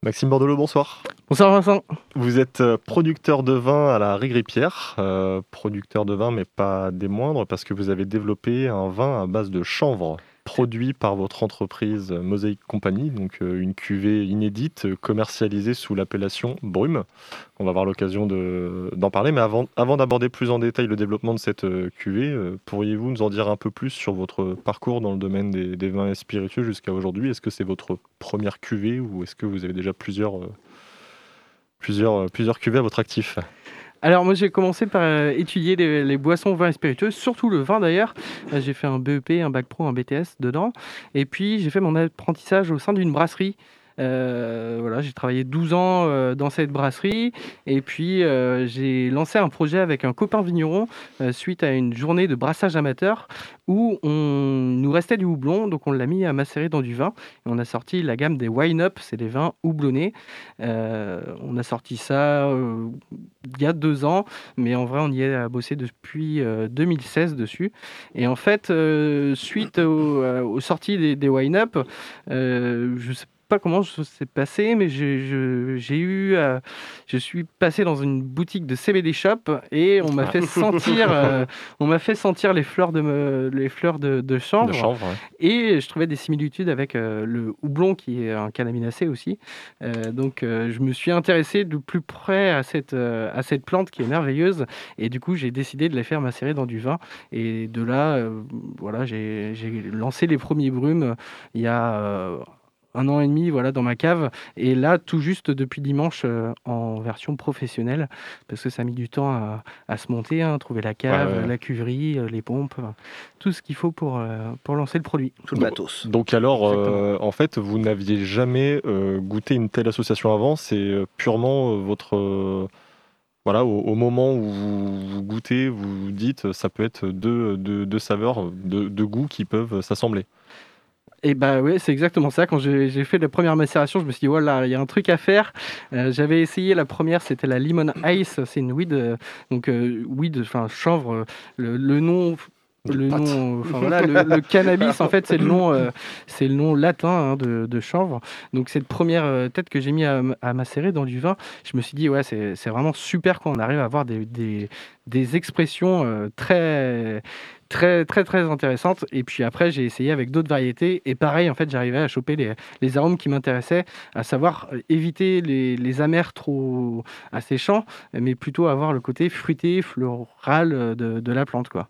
Maxime Bordelot, bonsoir. Bonsoir Vincent. Vous êtes euh, producteur de vin à la Rigripière, euh, producteur de vin mais pas des moindres parce que vous avez développé un vin à base de chanvre produit par votre entreprise Mosaic Company, donc euh, une cuvée inédite euh, commercialisée sous l'appellation Brume. On va avoir l'occasion de- d'en parler, mais avant, d'aborder plus en détail le développement de cette euh, cuvée, euh, pourriez-vous nous en dire un peu plus sur votre parcours dans le domaine des, vins et spiritueux jusqu'à aujourd'hui? Est-ce que c'est votre première cuvée ou est-ce que vous avez déjà plusieurs, euh, plusieurs, euh, plusieurs cuvées à votre actif? Alors moi j'ai commencé par euh, étudier les, boissons, vins et spiritueux, surtout le vin d'ailleurs. Euh, J'ai fait un BEP, un bac pro, un BTS dedans. Et puis j'ai fait mon apprentissage au sein d'une brasserie. Euh, voilà, j'ai travaillé 12 ans euh, dans cette brasserie. Et puis euh, j'ai lancé un projet avec un copain vigneron suite à une journée de brassage amateur où on nous restait du houblon, donc on l'a mis à macérer dans du vin. Et on a sorti la gamme des wine up, c'est des vins houblonnés. On a sorti ça il y a deux ans, mais en vrai on y est bossé depuis euh, 2016 dessus. Et en fait, suite au- aux, sorties des, des wine up, je sais pas comment ça s'est passé, mais j'ai eu, euh, je suis passé dans une boutique de CBD shop et on m'a fait sentir, euh, on m'a fait sentir les fleurs de me- les fleurs de, de chanvre. De chanvre, ouais. Et je trouvais des similitudes avec euh, le houblon qui est un cannabinacé aussi. Donc je me suis intéressé de plus près à cette, à cette plante qui est merveilleuse. Et du coup j'ai décidé de la faire macérer dans du vin. Et de là, voilà, j'ai lancé les premiers brumes il y a un an et demi voilà, dans ma cave. Et là, tout juste depuis dimanche, euh, en version professionnelle, parce que ça a mis du temps à, à se monter, hein, trouver la cave, Ouais, ouais. la cuverie, euh, les pompes, tout ce qu'il faut pour, euh, pour lancer le produit. Tout le matos. Donc alors, euh, en fait, vous n'aviez jamais euh, goûté une telle association avant, c'est purement euh, votre... euh, voilà, au, au moment où vous, vous goûtez, vous vous dites, ça peut être deux, deux, deux saveurs, deux, deux goûts qui peuvent s'assembler. Et bah oui, c'est exactement ça. Quand j'ai fait la première macération, je me suis dit, voilà, il y a un truc à faire. Euh, J'avais essayé la première, c'était la Lemon Ice. C'est une weed, euh, donc euh, weed, enfin chanvre. le nom. Le pâte. nom, enfin voilà, le, le cannabis en fait c'est le nom, euh, c'est le nom latin hein, de, de chanvre. Donc cette première euh, tête que j'ai mis à, à macérer dans du vin, je me suis dit ouais c'est c'est vraiment super quand on arrive à avoir des, des, des expressions euh, très très très très intéressantes. Et puis après j'ai essayé avec d'autres variétés et pareil en fait j'arrivais à choper les, les arômes qui m'intéressaient, à savoir éviter les, les amers trop asséchants, mais plutôt avoir le côté fruité, floral de, de la plante quoi.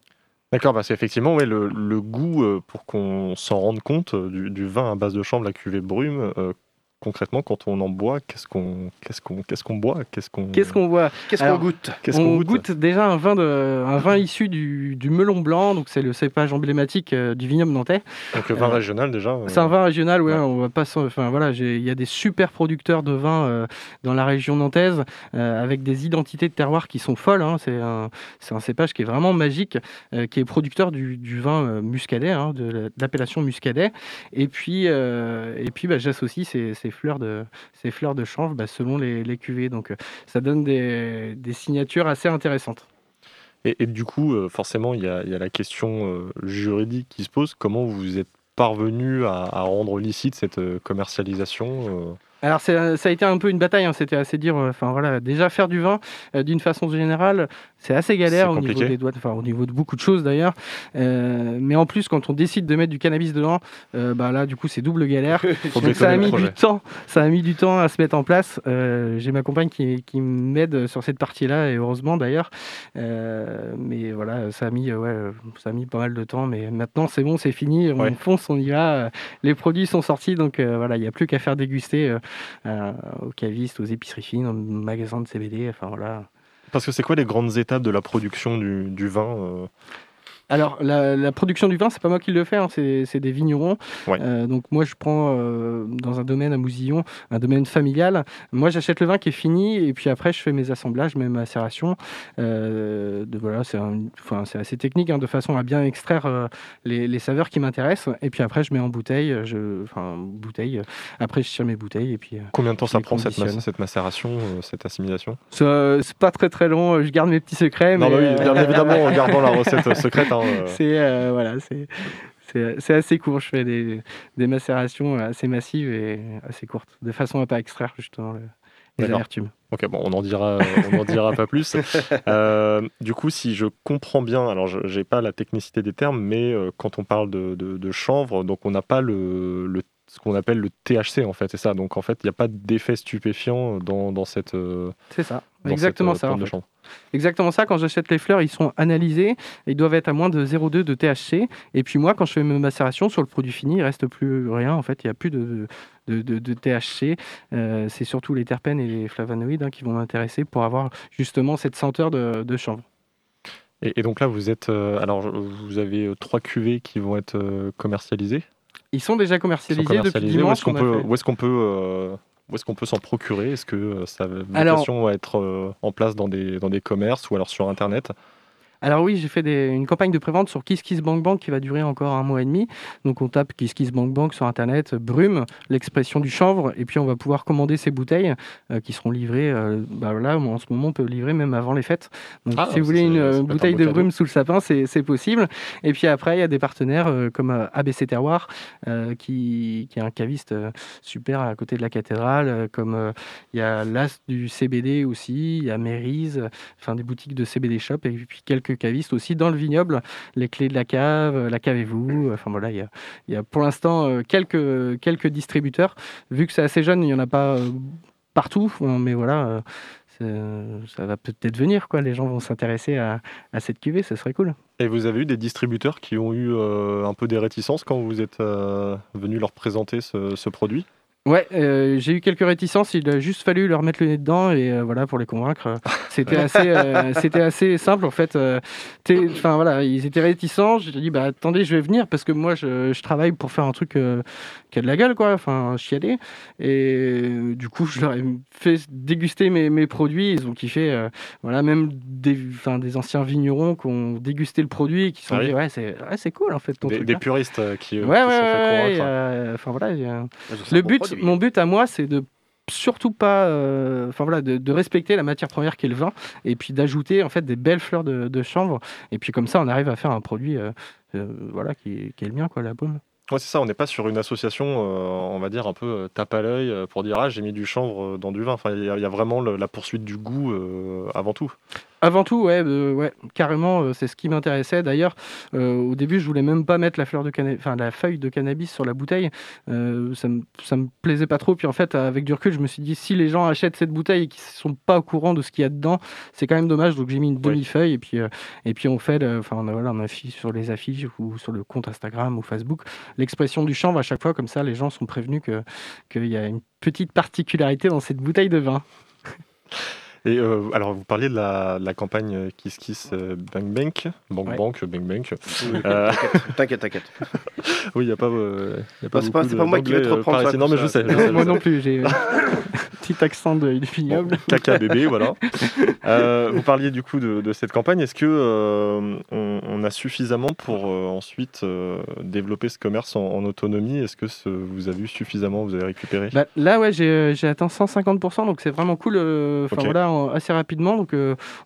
D'accord, parce qu'effectivement, ouais, le, le goût, euh, pour qu'on s'en rende compte, euh, du, du vin à base de chanvre, la cuvée brume, euh, concrètement, quand on en boit, qu'est-ce qu'on qu'est-ce qu'on qu'est-ce qu'on boit Qu'est-ce qu'on Qu'est-ce qu'on voit Qu'est-ce qu'on goûte qu'est-ce on qu'on goûte, déjà un vin, de, un vin issu du, du melon blanc, donc c'est le cépage emblématique euh, du vignoble nantais. Donc, le vin Euh, régional, déjà. euh, C'est un vin régional, ouais, ouais. on va pas enfin voilà, il y a des super producteurs de vin euh, dans la région nantaise euh, avec des identités de terroir qui sont folles. hein. C'est un, c'est un cépage qui est vraiment magique, euh, qui est producteur du, du vin euh, muscadet, hein, de la- de l'appellation muscadet. Et puis, euh, et puis bah, j'associe ces, ces fleurs de, ces fleurs de chanvre bah, selon les, les cuvées. Donc euh, ça donne des, des signatures assez intéressantes. Et, et du coup, euh, forcément, il y a, il y a la question euh, juridique qui se pose. Comment vous êtes parvenu à, à rendre licite cette commercialisation Alors ça a été un peu une bataille, hein, c'était assez dire. Enfin voilà, déjà faire du vin, euh, d'une façon générale, c'est assez galère au niveau des doigts, enfin au niveau de beaucoup de choses d'ailleurs. Euh, mais en plus, quand on décide de mettre du cannabis dedans, euh, bah là du coup c'est double galère. Donc ça a mis projet. du temps, ça a mis du temps à se mettre en place. Euh, J'ai ma compagne qui, qui m'aide sur cette partie-là et heureusement d'ailleurs. Mais voilà, ça a mis, ouais, ça a mis pas mal de temps. Mais maintenant c'est bon, c'est fini, on Ouais. fonce, on y va. Les produits sont sortis, donc voilà, il n'y a plus qu'à faire déguster aux cavistes, aux épiceries fines, aux magasins de CBD. Enfin voilà. Parce que c'est quoi les grandes étapes de la production du, vin euh? Alors, la, la production du vin, c'est pas moi qui le fais, hein, c'est des vignerons. Ouais. Euh, donc, moi, je prends euh, dans un domaine à Mousillon, un domaine familial. Moi, j'achète le vin qui est fini et puis après, je fais mes assemblages, mes macérations. Euh, de, voilà, c'est enfin, assez technique, hein, de façon à bien extraire les, les saveurs qui m'intéressent. Et puis après, je mets en bouteille. Je, enfin, bouteille. Après, je tire mes bouteilles et puis. Combien de temps ça prend cette, macération, cette assimilation? C'est pas très très long. Je garde mes petits secrets. Non, mais, bah oui, bien évidemment, en gardant la recette secrète. hein, euh. C'est euh, voilà, c'est assez court. Je fais des, des macérations assez massives et assez courtes, de façon à pas extraire justement le- les D'accord. amertumes. Ok, bon, on en dira, on en dira pas plus. Euh, du coup, si je comprends bien, alors je n'ai pas la technicité des termes, mais euh, quand on parle de, de- de chanvre, donc on n'a pas le, le- ce qu'on appelle le THC en fait, c'est ça. Donc en fait, il n'y a pas d'effet stupéfiant dans, dans cette. euh, C'est ça, dans exactement cette, ça. en plante de fait. chanvre. Exactement ça, quand j'achète les fleurs, ils sont analysés, ils doivent être à moins de 0,2 de THC. Et puis moi, quand je fais mes macérations sur le produit fini, il reste plus rien. En fait, il n'y a plus de, de, de- de THC. Euh, c'est surtout les terpènes et les flavonoïdes hein, qui vont m'intéresser pour avoir justement cette senteur de, de chanvre. Et, et donc là, vous êtes. euh, alors, vous avez euh, trois cuvées qui vont être commercialisées? Ils sont déjà Qui sont commercialisés, depuis commercialisées. Où dimanche. est-ce qu'on peut, où est-ce qu'on peut, euh, où est-ce qu'on peut s'en procurer? Est-ce que euh, ça va Alors- à être euh, en place dans des, dans des commerces ou alors sur Internet? Alors oui, j'ai fait des- une campagne de prévente sur KissKissBankBank qui va durer encore un mois et demi. Donc on tape KissKissBankBank sur internet, brume, l'expression du chanvre, et puis on va pouvoir commander ces bouteilles euh, qui seront livrées. euh, bah là, en ce moment, on peut livrer même avant les fêtes. Donc Ah, si vous voulez une euh, bouteille de brume sous le sapin, c'est possible. Et puis après, il y a des partenaires euh, comme euh, ABC Terroir, euh, qui, qui est un caviste euh, super à côté de la cathédrale, euh, comme euh, il y a l'As du CBD aussi, il y a Mérise, euh, enfin des boutiques de CBD shop, et puis quelques cavistes aussi dans le vignoble, les clés de la cave, euh, la cave et vous, enfin voilà, il y a, y a pour l'instant euh, quelques, quelques distributeurs. Vu que c'est assez jeune, il n'y en a pas euh, partout, euh, mais voilà, euh, ça va peut-être venir, quoi. les gens vont s'intéresser à, cette cuvée, ça serait cool. Et vous avez eu des distributeurs qui ont eu euh, un peu des réticences quand vous êtes euh, venu leur présenter ce, ce produit? Ouais, euh, j'ai eu quelques réticences. Il a juste fallu leur mettre le nez dedans et euh, voilà pour les convaincre. C'était assez, euh, c'était assez simple en fait. Enfin voilà, ils étaient réticents. J'ai dit bah attendez, je vais venir parce que moi je, je travaille pour faire un truc qui a de la gueule quoi. Enfin chialer. Et du coup je leur ai fait déguster mes, mes produits. Ils ont kiffé. voilà, même des, enfin, des anciens vignerons qui ont dégusté le produit et qui se sont Ah oui. dit ouais c'est, ouais, c'est cool en fait ton Des, truc. des hein. puristes qui, Ouais, qui ouais, fait ouais, Enfin voilà, il y a- Ils ont ça le but, produit. mon but à moi, c'est de surtout pas, euh, enfin voilà, de, de respecter la matière première qui est le vin, et puis d'ajouter en fait des belles fleurs de, de chanvre, et puis comme ça, on arrive à faire un produit, euh, euh, voilà, qui, qui est le mien, quoi, la baume. Ouais, c'est ça, on n'est pas sur une association, on va dire, un peu tape à l'œil pour dire Ah, j'ai mis du chanvre dans du vin. Enfin, il y, a- il y a vraiment le- la poursuite du goût avant tout. Avant tout, ouais, euh, ouais carrément, euh, c'est ce qui m'intéressait. D'ailleurs, euh, au début, je voulais même pas mettre la fleur de enfin la feuille de cannabis sur la bouteille. Ça me ça me plaisait pas trop. Puis en fait, avec du recul, je me suis dit si les gens achètent cette bouteille et qu'ils sont pas au courant de ce qu'il y a dedans, c'est quand même dommage. Donc j'ai mis une demi-feuille et puis et puis on fait, enfin on voilà, on affiche sur les affiches ou sur le compte Instagram ou Facebook l'expression du chanvre à chaque fois. Comme ça, les gens sont prévenus que qu'il y a une petite particularité dans cette bouteille de vin. Et euh, alors, vous parliez de la, campagne Kiss Kiss euh, Bang Bank, Bank Ouais. Bank, Bang Bank. Oui, Euh, T'inquiète, t'inquiète. oui, il n'y a pas. euh, y a pas Non, c'est pas- moi qui vais te reprendre ça Non, mais ça. je sais. je sais, je Moi sais. non plus, j'ai petit accent de, du vignoble. Bon, caca bébé, voilà. Euh, vous parliez du coup de, de cette campagne. Est-ce que euh, on, on a suffisamment pour euh, ensuite euh, développer ce commerce en, en autonomie Est-ce que ce- vous avez eu suffisamment Vous avez récupéré? Bah, là, ouais, j'ai euh, atteint 150%, donc c'est vraiment cool. Enfin voilà, assez rapidement. Donc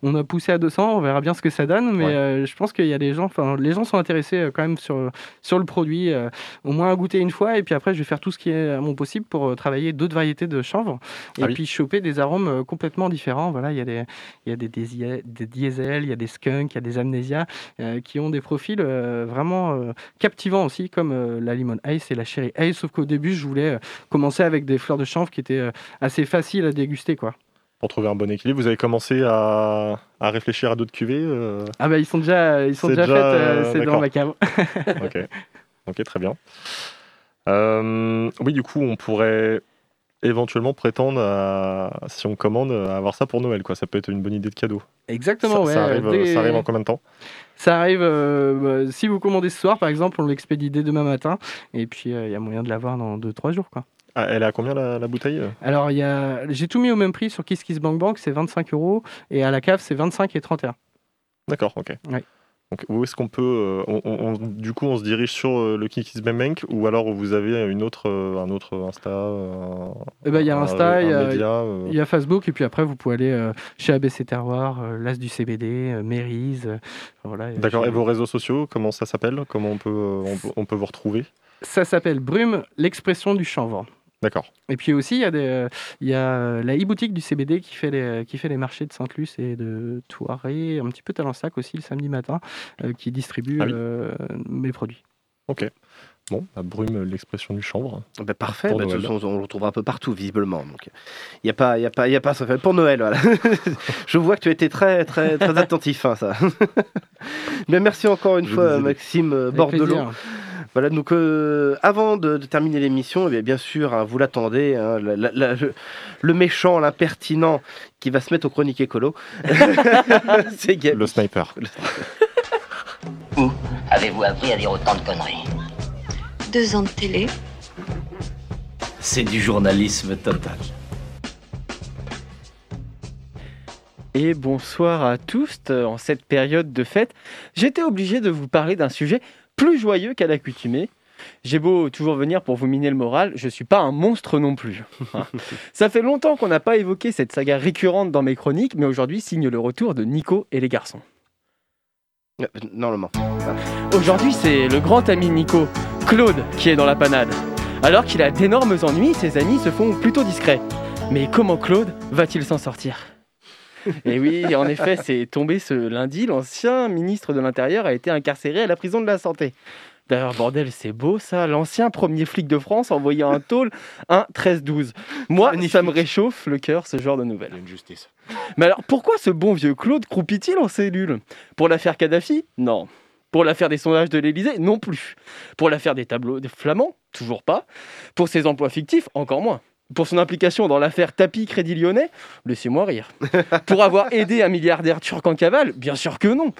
on a poussé à 200, on verra bien ce que ça donne. Mais Ouais. je pense qu'il y a des gens, enfin les gens sont intéressés quand même sur, sur le produit, au moins à goûter une fois. Et puis après, je vais faire tout ce qui est à mon possible pour travailler d'autres variétés de chanvre et Ah oui. puis choper des arômes complètement différents. Voilà, il y a des, il y a des, désia- des diesel, il y a des skunks, il y a des amnésias euh, qui ont des profils euh, vraiment euh, captivants aussi, comme la limon ice et la cherry ice. Sauf qu'au début, je voulais commencer avec des fleurs de chanvre qui étaient assez faciles à déguster, quoi. Pour trouver un bon équilibre, vous avez commencé à, à réfléchir à d'autres cuvées Ah bah ils sont déjà, ils sont déjà, déjà, faites, c'est dans ma cave. Ok, ok, très bien. Oui, du coup, on pourrait éventuellement prétendre, à, si on commande, à avoir ça pour Noël. Quoi. Ça peut être une bonne idée de cadeau. Exactement, ça, ouais. ça arrive, dès- ça arrive en combien de temps? Ça arrive, euh, bah, si vous commandez ce soir par exemple, on l'expédie dès demain matin. Et puis euh, il y a moyen de l'avoir dans 2-3 jours, quoi. Ah, Elle est à combien la, la bouteille Alors il y a, j'ai tout mis au même prix sur KissKissBankBank, c'est 25 euros. Et à la cave, c'est 25 et 31. D'accord, ok. Ouais. Donc, où est-ce qu'on peut. euh, on- on- on- du coup, on se dirige sur euh, le Kikis Bank ou alors vous avez une autre, euh, un autre Insta Eh ben, il y a Insta, il y a- y Facebook et puis après vous pouvez aller chez ABC Terroir, l'As du CBD, Mérise. voilà, D'accord, et vos réseaux sociaux, comment ça s'appelle? Comment on peut, on, peut- on peut vous retrouver? Ça s'appelle Brume, l'expression du chanvre. D'accord. Et puis aussi, il y a, des, euh, il y a la e-boutique du CBD qui fait, les, qui fait les marchés de Sainte-Luce et de Touareg, un petit peu Talensac aussi le samedi matin, euh, qui distribue Ah oui. euh, mes produits. Ok. Bon, bah, brume, l'expression du chanvre. Parfait, Pour ben, Noël. façon, on le retrouvera un peu partout, visiblement. Donc, il n'y a pas, il y a pas, il y a pas ça. Pour Noël, voilà. Je vois que tu as été très, très, très attentif, hein, ça. Mais merci encore une Je fois. Maxime Bordelot. Voilà, donc euh, avant de, de terminer l'émission, eh bien, bien sûr, hein, vous l'attendez, hein, la- la- la- le, le méchant, l'impertinent qui va se mettre aux chroniques écolo. C'est Gabi. Le sniper. Où avez-vous appris à dire autant de conneries? Deux ans de télé. C'est du journalisme total. Et bonsoir à tous. Euh, En cette période de fête, j'étais obligé de vous parler d'un sujet plus joyeux qu'à l'accoutumée. J'ai beau toujours venir pour vous miner le moral, je suis pas un monstre non plus. Ça fait longtemps qu'on n'a pas évoqué cette saga récurrente dans mes chroniques, mais aujourd'hui signe le retour de Nico et les garçons. Euh, Normalement. Aujourd'hui, c'est le grand ami Nico, Claude, qui est dans la panade. Alors qu'il a d'énormes ennuis, ses amis se font plutôt discrets. Mais comment Claude va-t-il s'en sortir? Et oui, en effet, c'est tombé ce lundi, l'ancien ministre de l'Intérieur a été incarcéré à la prison de la Santé. D'ailleurs, bordel, c'est beau ça, l'ancien premier flic de France envoyé un tôle, un 13-12. Moi, ça me réchauffe le cœur, ce genre de nouvelles. Une justice. Mais alors, pourquoi ce bon vieux Claude croupit-il en cellule? Pour l'affaire Kadhafi? Non. Pour l'affaire des sondages de l'Élysée? Non plus. Pour l'affaire des tableaux des flamands? Toujours pas. Pour ses emplois fictifs? Encore moins. Pour son implication dans l'affaire Tapi Crédit Lyonnais Laissez-moi rire. Pour avoir aidé un milliardaire turc en cavale Bien sûr que non.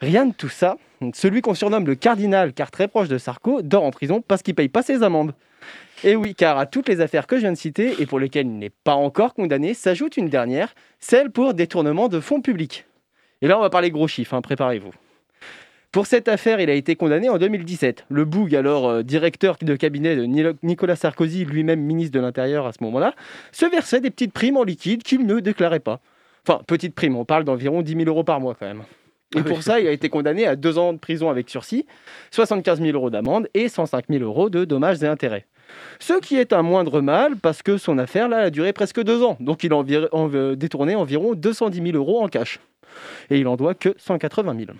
Rien de tout ça. Celui qu'on surnomme le cardinal, car très proche de Sarko, dort en prison parce qu'il paye pas ses amendes. Et oui, car à toutes les affaires que je viens de citer et pour lesquelles il n'est pas encore condamné, s'ajoute une dernière, celle pour détournement de fonds publics. Et là, on va parler gros chiffres, hein, préparez-vous. Pour cette affaire, il a été condamné en 2017. Le Boug, alors euh, directeur de cabinet de Nicolas Sarkozy, lui-même ministre de l'Intérieur à ce moment-là, se versait des petites primes en liquide qu'il ne déclarait pas. Enfin, petites primes, on parle d'environ 10 000 euros par mois quand même. Et Ah pour ça, il a été condamné à deux ans de prison avec sursis, 75 000 euros d'amende et 105 000 euros de dommages et intérêts. Ce qui est un moindre mal parce que son affaire là, a duré presque deux ans. Donc il a en- euh, détourné environ 210 000 euros en cash. Et il en doit que 180 000.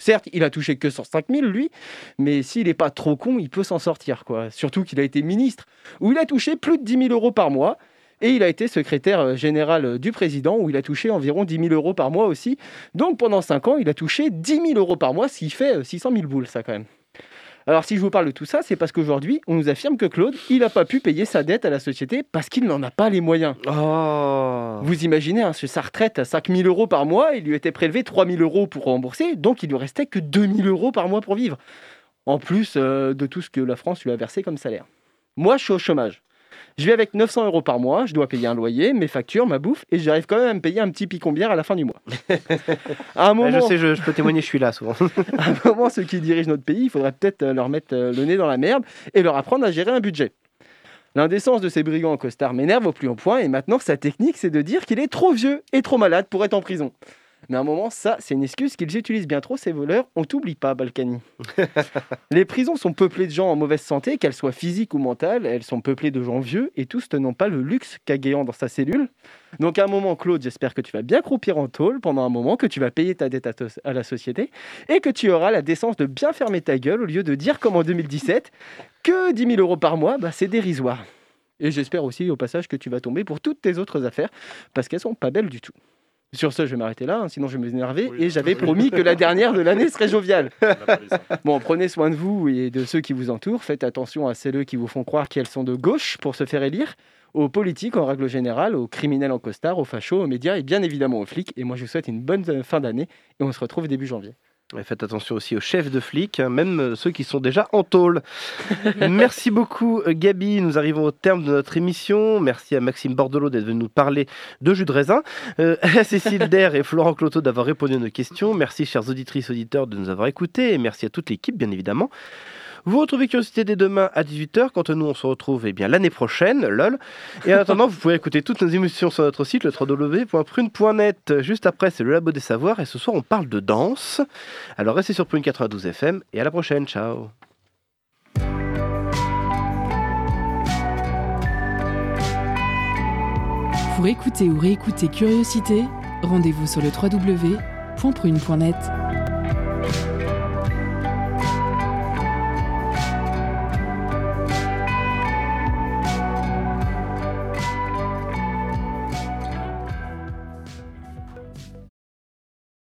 Certes, il a touché que 105 000 lui, mais s'il n'est pas trop con, il peut s'en sortir. quoi. Surtout qu'il a été ministre, où il a touché plus de 10 000 euros par mois. Et il a été secrétaire euh, général euh, du président, où il a touché environ 10 000 euros par mois aussi. Donc pendant 5 ans, il a touché 10 000 euros par mois, ce qui fait euh, 600 000 boules, ça quand même. Alors si je vous parle de tout ça, c'est parce qu'aujourd'hui, on nous affirme que Claude, il n'a pas pu payer sa dette à la société parce qu'il n'en a pas les moyens. Oh Vous imaginez, hein, sur sa retraite à 5 000 euros par mois, il lui était prélevé 3 000 euros pour rembourser, donc il lui restait que 2 000 euros par mois pour vivre. En plus euh, de tout ce que la France lui a versé comme salaire. Moi, je suis au chômage. Je vis avec 900 euros par mois, je dois payer un loyer, mes factures, ma bouffe, et j'arrive quand même à me payer un petit picombière à la fin du mois. à un Ah, moment, Je sais, je, je peux témoigner, je suis là souvent. à un moment, ceux qui dirigent notre pays, il faudrait peut-être euh, leur mettre euh, le nez dans la merde et leur apprendre à gérer un budget. L'indécence de ces brigands en costard m'énerve au plus haut point et maintenant sa technique c'est de dire qu'il est trop vieux et trop malade pour être en prison. Mais à un moment, ça, c'est une excuse qu'ils utilisent bien trop, ces voleurs. On t'oublie pas, Balkany. Les prisons sont peuplées de gens en mauvaise santé, qu'elles soient physiques ou mentales. Elles sont peuplées de gens vieux et tous n'ont pas le luxe qu'a Guéant dans sa cellule. Donc à un moment, Claude, j'espère que tu vas bien croupir en tôle pendant un moment, que tu vas payer ta dette à, à la société et que tu auras la décence de bien fermer ta gueule au lieu de dire comme en 2017 que 10 000 euros par mois, bah, c'est dérisoire. Et j'espère aussi au passage que tu vas tomber pour toutes tes autres affaires parce qu'elles sont pas belles du tout. Sur ce, je vais m'arrêter là, hein, sinon je vais m'énerver. et j'avais promis que la dernière de l'année serait joviale. Bon, prenez soin de vous et de ceux qui vous entourent. Faites attention à celles qui vous font croire qu'elles sont de gauche pour se faire élire, aux politiques en règle générale, aux criminels en costard, aux fachos, aux médias et bien évidemment aux flics. Et moi, je vous souhaite une bonne euh, fin d'année et on se retrouve début janvier. Et faites attention aussi aux chefs de flics, hein, même euh, ceux qui sont déjà en tôle. Merci beaucoup euh, Gabi, nous arrivons au terme de notre émission. Merci à Maxime Bordelot d'être venu nous parler de jus de raisin, Euh, à Cécile Der et Florent Cloteau d'avoir répondu à nos questions. Merci chers auditrices, auditeurs de nous avoir écoutés et merci à toute l'équipe bien évidemment. Vous retrouvez Curiosité dès demain à 18h. Quant à nous, on se retrouve eh bien l'année prochaine, lol. Et en attendant, vous pouvez écouter toutes nos émissions sur notre site, le www.prune.net. Juste après, c'est le Labo des Savoirs. Et ce soir, on parle de danse. Alors restez sur Prune 92 FM et à la prochaine. Ciao. Pour écouter ou réécouter Curiosité, rendez-vous sur le www.prune.net.